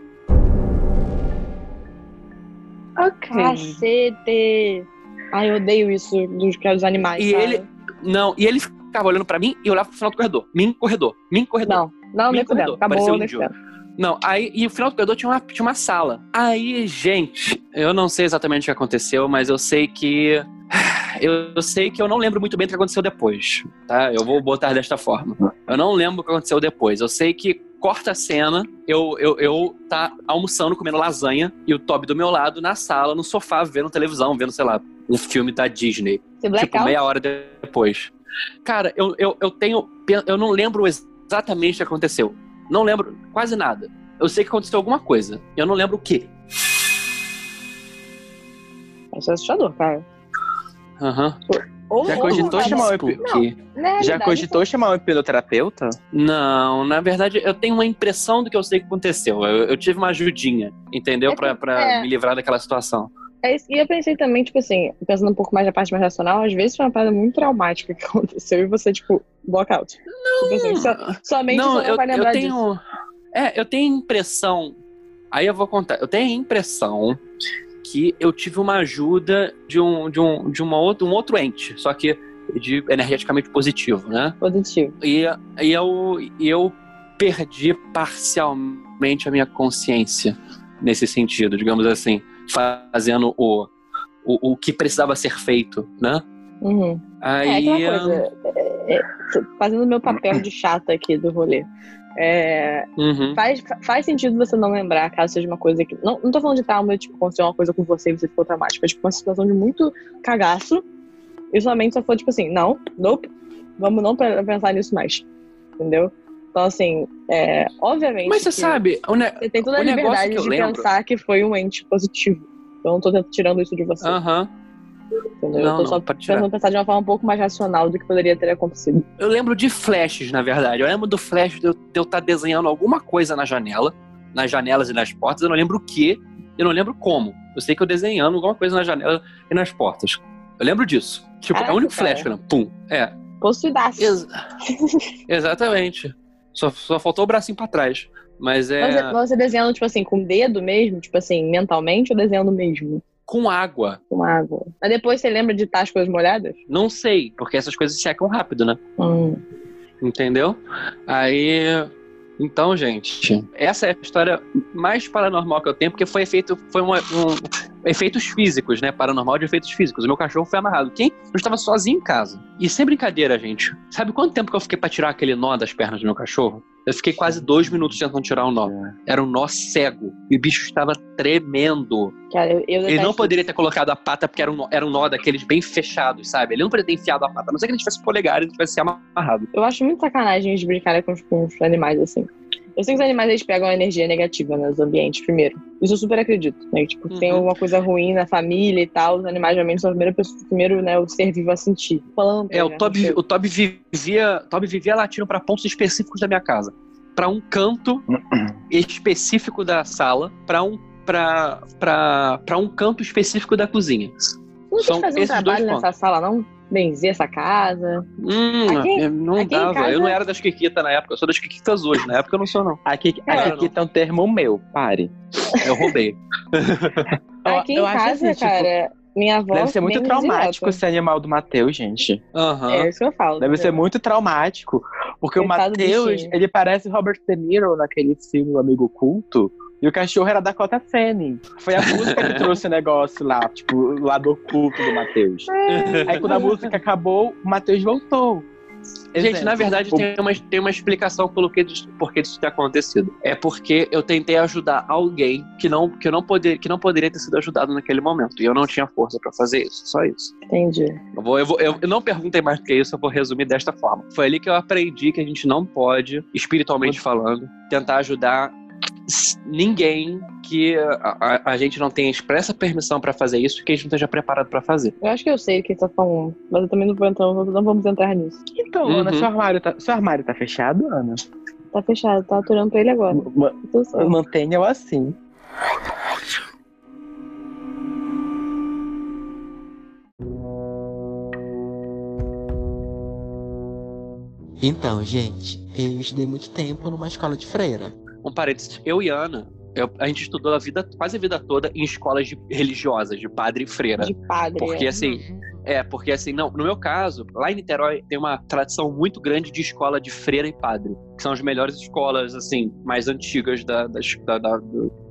[SPEAKER 3] Ok. Cacete! Ai, eu odeio isso dos, dos animais.
[SPEAKER 2] E
[SPEAKER 3] sabe?
[SPEAKER 2] ele- Não, e ele ficava olhando pra mim e eu olhava pro final do corredor. Mim, corredor. Mim, corredor.
[SPEAKER 3] Não, não,
[SPEAKER 2] Me
[SPEAKER 3] nem fudendo.
[SPEAKER 2] incomodou, parecia
[SPEAKER 3] Acabou,
[SPEAKER 2] um
[SPEAKER 3] fudendo.
[SPEAKER 2] Não, aí e o final do corredor tinha uma, tinha uma sala. Aí, gente, eu não sei exatamente o que aconteceu, mas eu sei que. Eu, sei que eu não lembro muito bem o que aconteceu depois, tá? Eu vou botar desta forma. Eu não lembro o que aconteceu depois. Eu sei que corta a cena, eu, eu, eu tá almoçando, comendo lasanha, e o Toby do meu lado, na sala, no sofá, vendo televisão, vendo, sei lá, um filme da Disney tipo, meia hora depois. Cara, eu, eu, eu tenho. Eu não lembro exatamente o que aconteceu. Não lembro quase nada. Eu sei que aconteceu alguma coisa. Eu não lembro o quê.
[SPEAKER 3] Isso é assustador, cara.
[SPEAKER 2] Aham.
[SPEAKER 3] Ou,
[SPEAKER 4] Já
[SPEAKER 3] ou
[SPEAKER 4] cogitou
[SPEAKER 3] uma-
[SPEAKER 4] chamar o
[SPEAKER 2] Spooky.
[SPEAKER 3] na
[SPEAKER 4] Já cogitou chamar um hipnoterapeuta?
[SPEAKER 2] Não, na verdade, eu tenho uma impressão do que eu sei que aconteceu. Eu, eu tive uma ajudinha, entendeu?
[SPEAKER 3] É
[SPEAKER 2] Pra,
[SPEAKER 3] que-
[SPEAKER 2] pra
[SPEAKER 3] é.
[SPEAKER 2] me livrar daquela situação.
[SPEAKER 3] É isso. E eu pensei também, tipo assim, pensando um pouco mais na parte mais racional, às vezes foi uma parada muito traumática que aconteceu e você, tipo, blockout. Não. Tipo assim, sua, sua mente
[SPEAKER 2] não,
[SPEAKER 3] só não
[SPEAKER 2] eu,
[SPEAKER 3] vai
[SPEAKER 2] eu
[SPEAKER 3] lembrar disso.
[SPEAKER 2] tenho. É, eu tenho a impressão. Aí eu vou contar. Eu tenho a impressão que eu tive uma ajuda de um, de um, de uma outro, um outro ente, só que de energeticamente positivo, né?
[SPEAKER 3] Positivo.
[SPEAKER 2] E, e eu, eu perdi parcialmente a minha consciência nesse sentido, digamos assim, fazendo o, o, o que precisava ser feito, né?
[SPEAKER 3] Uhum. É
[SPEAKER 2] Aí,
[SPEAKER 3] aquela coisa. é, é, fazendo o meu papel de chata aqui do rolê. É,
[SPEAKER 2] uhum.
[SPEAKER 3] faz, faz sentido você não lembrar, caso seja uma coisa que. Não, não tô falando de trauma, tipo, aconteceu uma coisa com você e você ficou traumático. É tipo uma situação de muito cagaço. E sua mente só foi tipo assim, não, nope, vamos não pe- pensar nisso mais. Entendeu? Então, assim, é, obviamente.
[SPEAKER 2] Mas você sabe,
[SPEAKER 3] Você tem toda a liberdade de
[SPEAKER 2] lembro-
[SPEAKER 3] pensar que foi um ente positivo. Eu não tô tirando isso de você.
[SPEAKER 2] Aham.
[SPEAKER 3] Entendeu?
[SPEAKER 2] não,
[SPEAKER 3] eu tô
[SPEAKER 2] não,
[SPEAKER 3] só
[SPEAKER 2] tirar.
[SPEAKER 3] tentando pensar de uma forma um pouco mais racional do que poderia ter acontecido.
[SPEAKER 2] Eu lembro de flashes, na verdade. Eu lembro do flash de eu estar desenhando alguma coisa na janela, nas janelas e nas portas. Eu não lembro o que, eu não lembro como. Eu sei que eu desenhando alguma coisa na janela e nas portas. Eu lembro disso. Tipo, é
[SPEAKER 3] Caraca,
[SPEAKER 2] o único
[SPEAKER 3] cara.
[SPEAKER 2] flash lembro. Pum. É.
[SPEAKER 3] Possuidaço.
[SPEAKER 2] Ex- Exatamente. Só, só faltou o bracinho pra trás. Mas é
[SPEAKER 3] Você, você desenhando, tipo assim, com o dedo mesmo, tipo assim, mentalmente, ou desenhando mesmo?
[SPEAKER 2] Com água.
[SPEAKER 3] Com água. Mas depois você lembra de estar as coisas molhadas?
[SPEAKER 2] Não sei, porque essas coisas secam rápido, né?
[SPEAKER 3] Hum.
[SPEAKER 2] Entendeu? Aí. Então, gente, essa é a história mais paranormal que eu tenho, porque foi efeito, foi uma- um, efeitos físicos, né? Paranormal de efeitos físicos. O meu cachorro foi amarrado. Quem? Eu estava sozinho em casa. E sem brincadeira, gente. Sabe quanto tempo que eu fiquei pra tirar aquele nó das pernas do meu cachorro? Eu fiquei quase dois minutos tentando tirar o nó. Era um nó cego. E o bicho estava tremendo.
[SPEAKER 3] Cara, eu, eu
[SPEAKER 2] Ele não poderia ter colocado a pata porque era um, nó, era um nó daqueles bem fechados, sabe? Ele não poderia ter enfiado a pata, a não ser que ele tivesse polegar e ele tivesse se amarrado.
[SPEAKER 3] Eu acho muito sacanagem de brincar com os, com os animais, assim. Eu sei que os animais eles pegam a energia negativa nos ambientes, primeiro. Isso eu super acredito, né? Tipo, se tem
[SPEAKER 2] Uhum.
[SPEAKER 3] alguma coisa ruim na família e tal, os animais realmente são a primeira pessoa, primeiro, né, o ser vivo a sentir. Planta,
[SPEAKER 2] É, o
[SPEAKER 3] né,
[SPEAKER 2] Toby, o Toby vivia, Toby vivia latindo para pontos específicos da minha casa, Pra um canto específico da sala, pra um para para um canto específico da cozinha.
[SPEAKER 3] Não quis
[SPEAKER 2] São
[SPEAKER 3] fazer um trabalho
[SPEAKER 2] pontos.
[SPEAKER 3] nessa sala, não? Benzer essa casa.
[SPEAKER 2] Hum,
[SPEAKER 3] Aqui-
[SPEAKER 2] não
[SPEAKER 3] aqui
[SPEAKER 2] dava.
[SPEAKER 3] casa-
[SPEAKER 2] Eu não era das Kikita na época, eu sou das Kikitas hoje. Na época eu não sou, não.
[SPEAKER 4] Aqui,
[SPEAKER 3] É.
[SPEAKER 4] aqui, aqui tá um termo meu, pare.
[SPEAKER 2] Eu roubei.
[SPEAKER 3] Aqui
[SPEAKER 4] eu
[SPEAKER 3] em
[SPEAKER 4] acho
[SPEAKER 3] casa,
[SPEAKER 4] assim, tipo,
[SPEAKER 3] cara, minha avó.
[SPEAKER 4] Deve ser muito traumático
[SPEAKER 3] direta.
[SPEAKER 4] esse animal do Matheus, gente.
[SPEAKER 2] Aham.
[SPEAKER 3] É isso que eu falo.
[SPEAKER 4] Deve ser muito traumático. Porque o Matheus, ele parece Robert De Niro naquele filme O Amigo Oculto. E o cachorro era Dakota Fanning. Foi a música que trouxe o negócio lá, tipo, o lado oculto do Matheus. Aí quando a música acabou, o Matheus voltou.
[SPEAKER 2] Gente, na verdade,
[SPEAKER 4] o-
[SPEAKER 2] tem uma, tem uma explicação pelo que disso, por que isso ter acontecido. É porque eu tentei ajudar alguém que não, que, eu não poder, que não poderia ter sido ajudado naquele momento. E eu não tinha força pra fazer isso. Só isso.
[SPEAKER 3] Entendi.
[SPEAKER 2] Eu, vou, eu, vou, eu não perguntei mais do que isso, eu vou resumir desta forma. Foi ali que eu aprendi que a gente não pode, espiritualmente falando, tentar ajudar ninguém que a, a- a gente não tenha expressa permissão pra fazer isso e que a gente não esteja preparado pra fazer.
[SPEAKER 3] Eu acho que eu sei o que você tá falando, mas eu também não vou entrar, não vamos entrar nisso.
[SPEAKER 4] Então,
[SPEAKER 2] Uhum.
[SPEAKER 4] Ana, seu armário, tá, seu armário tá fechado, Ana?
[SPEAKER 3] Tá fechado, tá aturando pra ele agora.
[SPEAKER 4] Ma-. Mantenha-o assim.
[SPEAKER 5] Então, gente, eu estudei muito tempo numa escola de freira.
[SPEAKER 2] Um parênteses, eu e Ana, eu- a gente estudou a vida, quase a vida toda em escolas de- religiosas, de padre e freira.
[SPEAKER 3] De padre.
[SPEAKER 2] Porque
[SPEAKER 3] é.
[SPEAKER 2] assim, é, porque assim, não, no meu caso, lá em Niterói tem uma tradição muito grande de escola de freira e padre, que são as melhores escolas, assim, mais antigas da, da, da, da-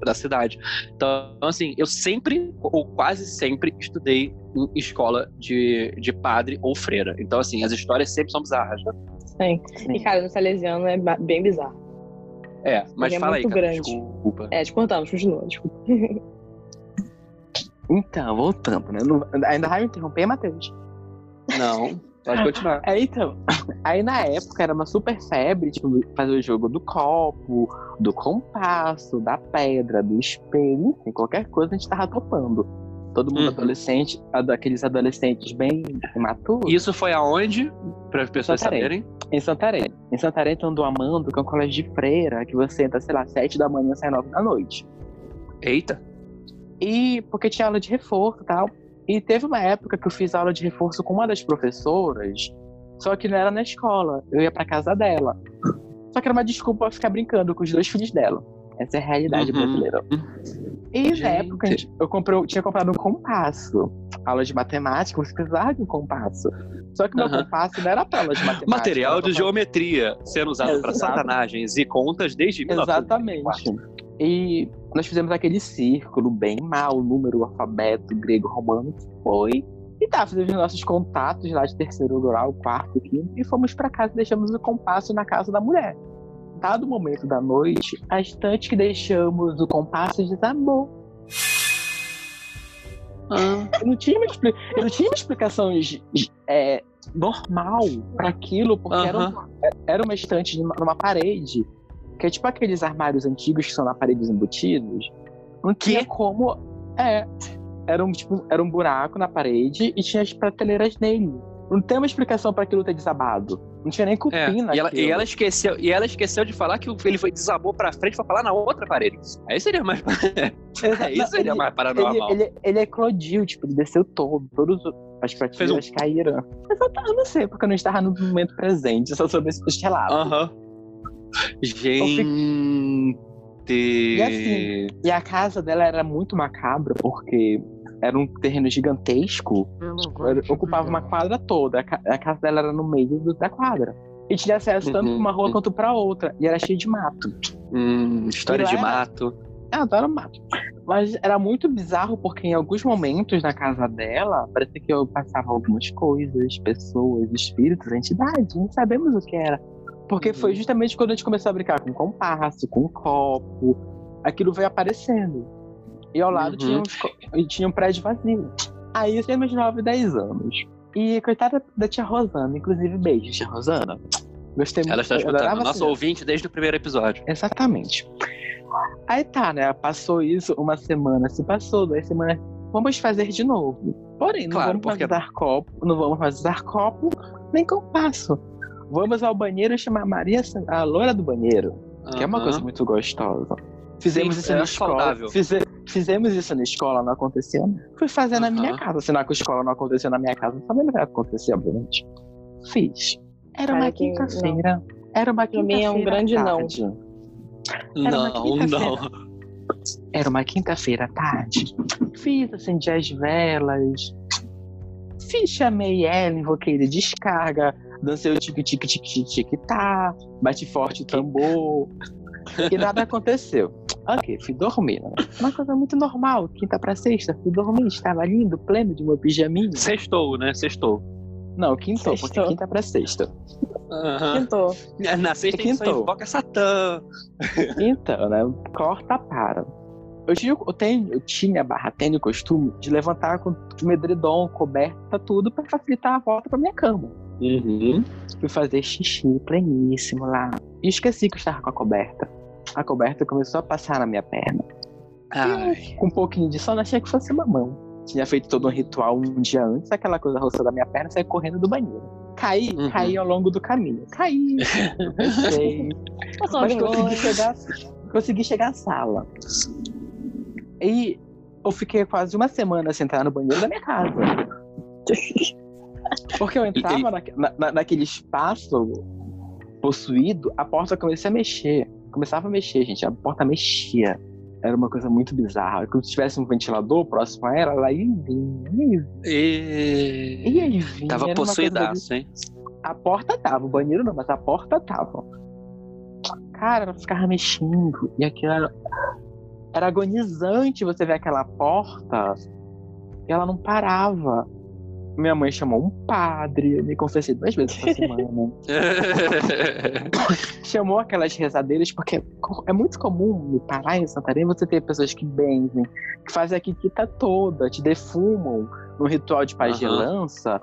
[SPEAKER 2] da cidade. Então, assim, eu sempre, ou quase sempre, estudei em escola de, de padre ou freira. Então, assim, as histórias sempre são bizarras, né?
[SPEAKER 3] Sim. E, cara, no Salesiano é bem bizarro.
[SPEAKER 2] É, mas
[SPEAKER 3] Ele é
[SPEAKER 2] fala aí,
[SPEAKER 3] muito
[SPEAKER 2] cara,
[SPEAKER 3] grande.
[SPEAKER 2] desculpa.
[SPEAKER 3] É, te cortamos, continua, desculpa.
[SPEAKER 4] Então, voltando, né? Não- ainda vai me interromper, Matheus?
[SPEAKER 2] Não, pode continuar.
[SPEAKER 4] É, então. Aí na época era uma super febre, tipo, fazer o jogo do copo, do compasso, da pedra, do espelho, enfim, qualquer coisa a gente tava topando. Todo mundo
[SPEAKER 2] Uhum.
[SPEAKER 4] adolescente, a- daqueles adolescentes bem imaturos.
[SPEAKER 2] Isso foi aonde? Para as pessoas
[SPEAKER 4] Santarém.
[SPEAKER 2] saberem.
[SPEAKER 4] Em Santarém. Em Santarém tem um do Amando, que é um colégio de freira, que você entra, sei lá, sete da manhã, sai nove da noite.
[SPEAKER 2] Eita.
[SPEAKER 4] E porque tinha aula de reforço e tal. E teve uma época que eu fiz aula de reforço com uma das professoras, só que não era na escola, eu ia pra casa dela. Só que era uma desculpa pra ficar brincando com os dois filhos dela. Essa é a realidade
[SPEAKER 2] Uhum.
[SPEAKER 4] brasileira. E
[SPEAKER 2] Gente.
[SPEAKER 4] na época gente, eu comprei, eu tinha comprado um compasso. Aula de matemática, você precisava de um compasso. Só que meu
[SPEAKER 2] Aham.
[SPEAKER 4] compasso não era pra aula de matemática.
[SPEAKER 2] Material de geometria sendo usado para satanagens e contas desde 1994.
[SPEAKER 4] Exatamente. E nós fizemos aquele círculo bem mal, o número, o alfabeto grego, romano, foi. E tá, fizemos nossos contatos lá de terceiro grau, quarto, quinto, e fomos pra casa e deixamos o compasso na casa da mulher. Dado o momento da noite, a estante que deixamos o compasso desabou.
[SPEAKER 2] Ah,
[SPEAKER 4] Eu não tinha uma, eu não tinha uma explicação é, normal para aquilo, porque era, um- era uma estante numa, numa parede, que é tipo aqueles armários antigos que são na parede embutidos. Não tinha como. É. Era um, tipo, era um buraco na parede e tinha as prateleiras nele. Não tem uma explicação para aquilo ter desabado. Não tinha nem
[SPEAKER 2] é.
[SPEAKER 4] cupim
[SPEAKER 2] E, ela,
[SPEAKER 4] naquilo.
[SPEAKER 2] e ela esqueceu, e ela esqueceu de falar que ele foi desabou pra frente pra falar na outra parede. Aí seria mais. Aí
[SPEAKER 4] Não,
[SPEAKER 2] seria
[SPEAKER 4] ele-
[SPEAKER 2] mais paranormal.
[SPEAKER 4] Ele, ele, ele eclodiu, tipo, ele desceu todo, todos os- as prateleiras caíram. Mas eu, não sei, porque eu não estava no momento presente, só soube esses relatos.
[SPEAKER 2] Aham. Gente.
[SPEAKER 4] E assim, E a casa dela era muito macabra, porque era um terreno gigantesco, era- ocupava uma quadra toda. A, ca- a casa dela era no meio do- da quadra. E tinha acesso tanto
[SPEAKER 2] Uhum.
[SPEAKER 4] pra uma rua quanto pra outra. E era cheio de mato.
[SPEAKER 2] Hum, história de
[SPEAKER 4] era-
[SPEAKER 2] mato.
[SPEAKER 4] Eu adoro mato. Mas era muito bizarro porque em alguns momentos na casa dela, parecia que eu passava algumas coisas, pessoas, espíritos, entidades, não sabemos o que era. Porque foi
[SPEAKER 2] Uhum.
[SPEAKER 4] justamente quando a gente começou a brincar com compasso, com copo, aquilo veio aparecendo. E ao lado
[SPEAKER 2] Uhum.
[SPEAKER 4] tinha, e tinha um prédio vazio. Aí eu tinha meus 9, 10 anos. E coitada da tia Rosana, inclusive beijo, tia Rosana. Gostei muito.
[SPEAKER 2] Ela está escutando. Nosso ouvinte desde o primeiro episódio.
[SPEAKER 4] Exatamente. Aí tá, né? Passou isso, uma semana se passou, duas semanas. Vamos fazer de novo. Porém, não
[SPEAKER 2] Claro,
[SPEAKER 4] vamos
[SPEAKER 2] porque-
[SPEAKER 4] mais usar copo, não vamos mais usar copo, nem compasso. Vamos ao banheiro chamar Maria, a loira do banheiro, que é uma coisa muito gostosa. Fizemos
[SPEAKER 2] Sim,
[SPEAKER 4] isso
[SPEAKER 2] é
[SPEAKER 4] na escola.
[SPEAKER 2] saudável.
[SPEAKER 4] Fize- fizemos isso na escola, não aconteceu. Fui fazer na minha casa. Se na escola não aconteceu na minha casa, não sabendo o que ia acontecer, obviamente. Fiz. Era uma
[SPEAKER 3] Cara, que-
[SPEAKER 4] quinta-feira. Era uma
[SPEAKER 3] mim é um
[SPEAKER 4] quinta-feira
[SPEAKER 3] grande não.
[SPEAKER 4] tarde.
[SPEAKER 2] Não,
[SPEAKER 4] quinta-feira.
[SPEAKER 2] não.
[SPEAKER 4] Era uma quinta-feira à tarde. Fiz, acendi as velas. Fiz, chamei ela, invoquei de descarga. Dancei o tique-tique-tique-tique-tá. Bati forte o tambor. E nada aconteceu. Ok, fui dormir. Né? Uma coisa muito normal. Quinta pra sexta, fui dormir. Estava lindo, pleno de meu pijaminha.
[SPEAKER 2] Sextou, né? Sextou.
[SPEAKER 4] Não, quintou, porque
[SPEAKER 3] Sextou.
[SPEAKER 4] quinta pra sexta.
[SPEAKER 2] Aham.
[SPEAKER 3] Tentou.
[SPEAKER 2] Na sexta a gente só
[SPEAKER 4] Quintou.
[SPEAKER 2] invoca Satã.
[SPEAKER 4] Então, né? Corta para. Eu tinha, eu, tenho, eu tinha barra, tenho o costume de levantar com o edredom, coberta, tudo, pra facilitar a volta pra minha cama.
[SPEAKER 2] Uhum.
[SPEAKER 4] Fui fazer xixi pleníssimo lá. E esqueci que eu estava com a coberta. A coberta começou a passar na minha perna.
[SPEAKER 2] Ai.
[SPEAKER 4] Com um pouquinho de sono, achei que fosse mamão. Tinha feito todo um ritual um dia antes, aquela coisa roçando a minha perna, saí correndo do banheiro. Caí,
[SPEAKER 2] Uhum.
[SPEAKER 4] caí ao longo do caminho. Caí, Mas consegui chegar, consegui chegar à sala. E eu fiquei quase uma semana sem entrar no banheiro da minha casa. Porque eu entrava na, na- naquele espaço possuído, a porta começou a mexer. Começava a mexer, gente. A porta mexia. Era uma coisa muito bizarra. Como se tivesse um ventilador próximo a ela, ela ia e vinha. e
[SPEAKER 2] E...
[SPEAKER 4] e vinha.
[SPEAKER 2] Tava
[SPEAKER 4] Era uma coisa
[SPEAKER 2] possuidaço, hein?
[SPEAKER 4] a porta tava, o banheiro não, mas a porta tava. Cara, ela ficava mexendo. E aquilo era, era agonizante você ver aquela porta. E ela não parava. Minha mãe chamou um padre, eu me confessei duas vezes essa semana. Chamou aquelas rezadeiras, porque é muito comum me parar em Santarém você ter pessoas que benzem, que fazem a quiquita toda, te defumam no ritual de pagelança.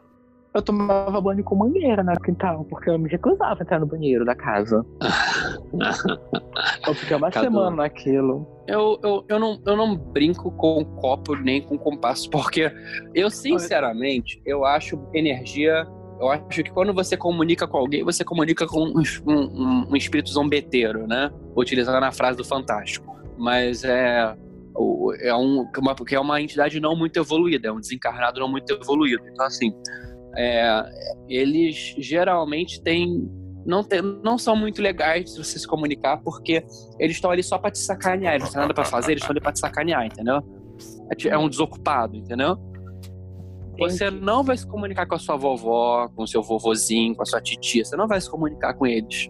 [SPEAKER 4] Eu tomava banho com mangueira no quintal, porque eu me recusava a entrar no banheiro da casa. Eu fiquei uma
[SPEAKER 2] Cadu.
[SPEAKER 4] semana naquilo.
[SPEAKER 2] Eu, eu, eu, não, eu não brinco com copo nem com compasso, porque eu, sinceramente, eu acho energia. Eu acho que quando você comunica com alguém, você comunica com um, um, um espírito zombeteiro, né? Utilizando a frase do Fantástico. Mas é. É, um, uma, porque é uma entidade não muito evoluída, é um desencarnado não muito evoluído. Então, assim, é, eles geralmente têm. Não, tem, não são muito legais se você se comunicar, porque eles estão ali só pra te sacanear, eles não têm nada pra fazer, eles estão ali pra te sacanear, entendeu? É É um desocupado, entendeu? Você não vai se comunicar com a sua vovó, com o seu vovozinho, com a sua titia, você não vai se comunicar com eles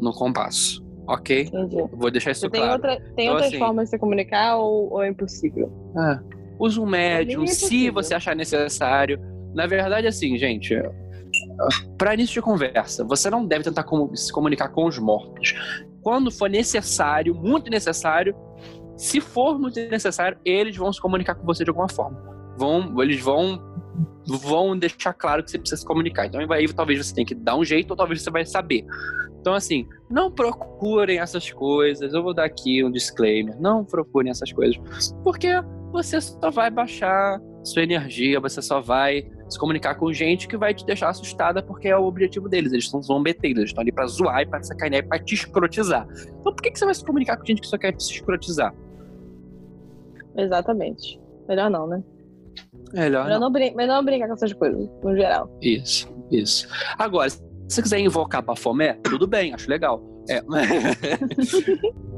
[SPEAKER 2] no compasso, ok?
[SPEAKER 3] Entendi.
[SPEAKER 2] Vou deixar isso
[SPEAKER 3] tem,
[SPEAKER 2] claro.
[SPEAKER 3] outra, tem
[SPEAKER 2] Então,
[SPEAKER 3] outras
[SPEAKER 2] assim-
[SPEAKER 3] formas de se comunicar ou, ou é impossível?
[SPEAKER 2] É. Usa um médium,
[SPEAKER 3] é
[SPEAKER 2] se você achar necessário. Na verdade, assim, gente, para início de conversa, você não deve tentar se comunicar com os mortos. Quando for necessário, muito necessário, se for muito necessário, eles vão se comunicar com você de alguma forma. Vão, eles vão vão deixar claro que você precisa se comunicar. Então aí talvez você tenha que dar um jeito ou talvez você vai saber. Então assim, não procurem essas coisas. Eu vou dar aqui um disclaimer. Não procurem essas coisas, porque você só vai baixar sua energia, você só vai se comunicar com gente que vai te deixar assustada porque é o objetivo deles. Eles são zombeteiros, eles estão ali pra zoar e pra sacanear e pra te escrotizar. Então por que, que você vai se comunicar com gente que só quer te escrotizar?
[SPEAKER 3] Exatamente. Melhor não, né?
[SPEAKER 2] Melhor
[SPEAKER 3] Melhor não, brin melhor brincar com essas coisas, no geral.
[SPEAKER 2] Isso, isso. Agora, se você quiser invocar Bafomé, tudo bem, acho legal. É.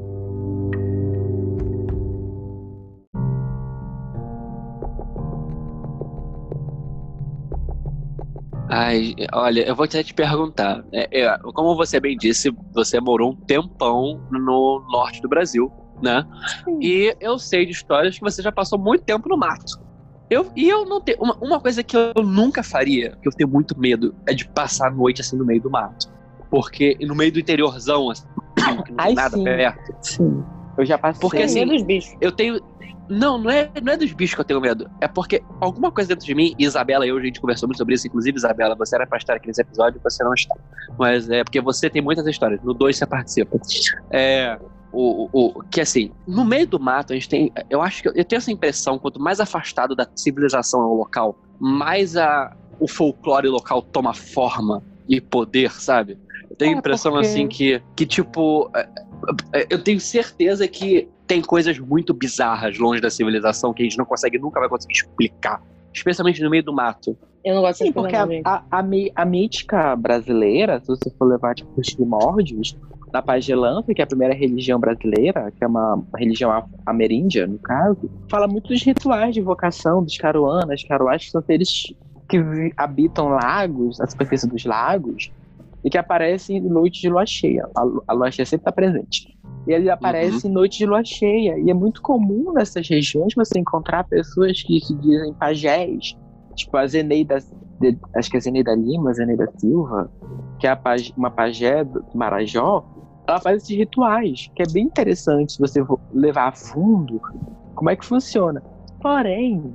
[SPEAKER 2] Ai, olha, eu vou até te perguntar. É, é, como você bem disse, você morou um tempão no norte do Brasil, né? E eu sei de histórias que você já passou muito tempo no mato. Eu, e eu não tenho. Uma, uma coisa que eu nunca faria, que eu tenho muito medo, é de passar a noite assim no meio do mato. Porque no meio do interiorzão, assim, que não tem
[SPEAKER 4] Ai,
[SPEAKER 2] nada
[SPEAKER 4] sim.
[SPEAKER 2] perto.
[SPEAKER 4] Sim. Eu já passei.
[SPEAKER 2] Porque, assim,
[SPEAKER 3] medo dos bichos.
[SPEAKER 2] Eu tenho. Não, não é, não é dos bichos que eu tenho medo. É porque alguma coisa dentro de mim, e Isabela e eu, a gente conversou muito sobre isso. Inclusive, Isabela, você era pra estar aqui nesse episódio, você não está. Mas é porque você tem muitas histórias. No 2 você participa. É. O, o, o- que assim, no meio do mato, a gente tem. Eu acho que eu tenho essa impressão, quanto mais afastado da civilização é o local, mais a, o folclore local toma forma e poder, sabe? Eu tenho a
[SPEAKER 4] É,
[SPEAKER 2] impressão
[SPEAKER 4] porque-
[SPEAKER 2] assim que, que tipo. é, é, Eu tenho certeza que tem coisas muito bizarras longe da civilização que a gente não consegue, nunca vai conseguir explicar. Especialmente no meio do mato.
[SPEAKER 3] Eu não gosto
[SPEAKER 4] Sim, porque a, a, a, a mítica brasileira, se você for levar tipo, os primórdios, na Pagelança, que é a primeira religião brasileira, que é uma, religião ameríndia, no caso, fala muito dos rituais de invocação dos caruanas. Caruás que são seres que habitam lagos, na superfície dos lagos, e que aparecem em noites de lua cheia. A, a lua cheia sempre está presente. E ele aparece em noites de lua cheia. E é muito comum nessas regiões você encontrar pessoas que se dizem pajés, tipo a Zeneida, de- acho que é Zeneida Lima, Zeneida Silva, que é a uma pajé do Marajó, ela faz esses rituais, que é bem interessante se você levar a fundo como é que funciona. Porém,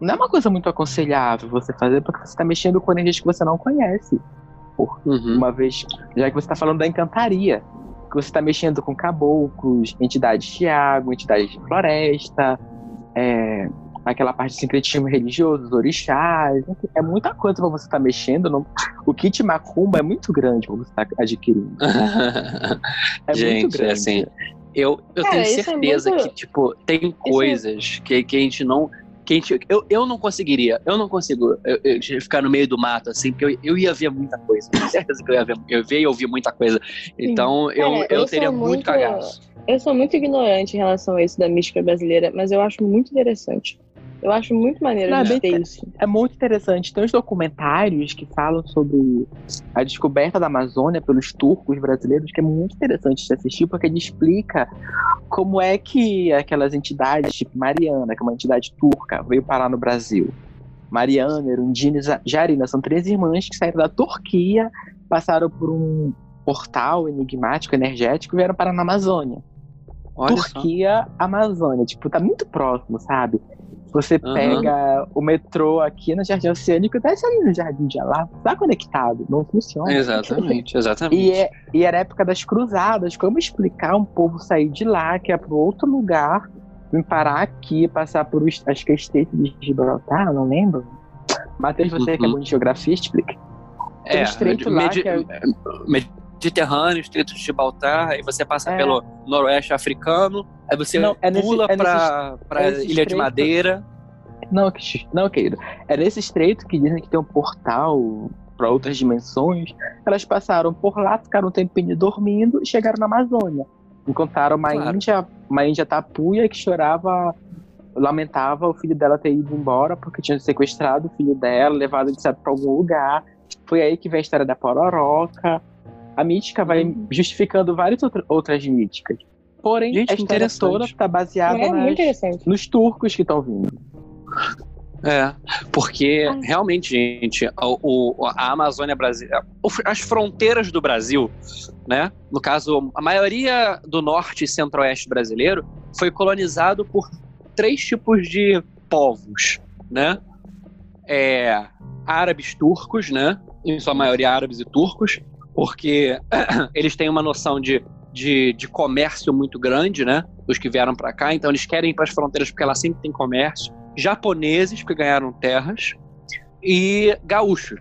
[SPEAKER 4] não é uma coisa muito aconselhável você fazer porque você está mexendo com energias que você não conhece.
[SPEAKER 2] Uhum.
[SPEAKER 4] Uma vez, já que você está falando da encantaria, que você está mexendo com caboclos, entidades de água, entidades de floresta, é, aquela parte de sincretismo religioso, os orixás, é muita coisa para você estar mexendo. não- O kit macumba é muito grande para você estar adquirindo. É muito
[SPEAKER 2] Gente,
[SPEAKER 4] grande.
[SPEAKER 2] assim, eu, eu
[SPEAKER 3] Cara,
[SPEAKER 2] tenho
[SPEAKER 3] é
[SPEAKER 2] certeza
[SPEAKER 3] muito-
[SPEAKER 2] que, tipo, tem coisas que, que a gente não. Que a gente, eu, eu não conseguiria, eu não consigo eu- eu ficar no meio do mato, assim, porque eu, eu ia ver muita coisa. Tenho certeza que eu ia ver, eu ver e ouvir muita coisa. Então, eu,
[SPEAKER 3] Cara,
[SPEAKER 2] eu
[SPEAKER 3] eu
[SPEAKER 2] teria
[SPEAKER 3] sou
[SPEAKER 2] muito
[SPEAKER 3] muito-
[SPEAKER 2] cagaço.
[SPEAKER 3] Eu sou muito ignorante em relação a isso da mística brasileira, mas eu acho muito interessante. Eu acho muito maneiro
[SPEAKER 4] Não,
[SPEAKER 3] a
[SPEAKER 4] é
[SPEAKER 3] gente
[SPEAKER 4] bem
[SPEAKER 3] ter isso.
[SPEAKER 4] É muito interessante. Tem uns documentários que falam sobre a descoberta da Amazônia pelos turcos brasileiros, que é muito interessante de assistir, porque ele explica como é que aquelas entidades, tipo Mariana, que é uma entidade turca, veio parar no Brasil. Mariana, Erundina e Jarina são três irmãs que saíram da Turquia, passaram por um portal enigmático, energético e vieram parar na Amazônia.
[SPEAKER 2] Olha só.
[SPEAKER 4] Turquia, Amazônia, tipo, tá muito próximo, sabe? Você
[SPEAKER 2] Aham.
[SPEAKER 4] pega o metrô aqui no Jardim Oceânico desce ali no Jardim de lá. Tá conectado, não funciona.
[SPEAKER 2] Exatamente, exatamente.
[SPEAKER 4] E, é, e era época das cruzadas. Como explicar um povo sair de lá, que é para outro lugar, vir parar aqui, passar por, os- acho que é Estreito de Gibraltar, não lembro. Matheus, você que é
[SPEAKER 2] Uhum.
[SPEAKER 4] bom de geografia, explica. Tem um estreito lá
[SPEAKER 2] Medi-
[SPEAKER 4] que é-
[SPEAKER 2] Mediterrâneo, Estreito de Gibraltar, aí você passa
[SPEAKER 4] É.
[SPEAKER 2] pelo noroeste africano, aí você
[SPEAKER 4] Não, é
[SPEAKER 2] pula
[SPEAKER 4] é
[SPEAKER 2] pra
[SPEAKER 4] é
[SPEAKER 2] Ilha de
[SPEAKER 4] estreito.
[SPEAKER 2] Madeira.
[SPEAKER 4] Não, não, querido. É nesse estreito que dizem que tem um portal para outras dimensões. Elas passaram por lá, ficaram um tempinho dormindo e chegaram na Amazônia. Encontraram uma
[SPEAKER 2] Claro.
[SPEAKER 4] índia, uma índia tapuia que chorava, lamentava o filho dela ter ido embora porque tinha sequestrado o filho dela, levado ele para algum lugar. Foi aí que vem a história da pororoca. A mítica vai
[SPEAKER 2] Uhum.
[SPEAKER 4] justificando várias outra- outras míticas. Porém,
[SPEAKER 2] Gente,
[SPEAKER 4] a história toda está baseada
[SPEAKER 3] É
[SPEAKER 4] nas- nos turcos que estão vindo.
[SPEAKER 2] É, porque realmente, gente, o, o- a Amazônia brasileira, as fronteiras do Brasil, né? No caso, a maioria do norte e centro-oeste brasileiro foi colonizado por três tipos de povos, né? É, árabes turcos, né? Em sua maioria árabes e turcos, porque eles têm uma noção de, de, de comércio muito grande, né? Os que vieram para cá, então eles querem ir para as fronteiras porque lá sempre tem comércio japoneses que ganharam terras e gaúchos,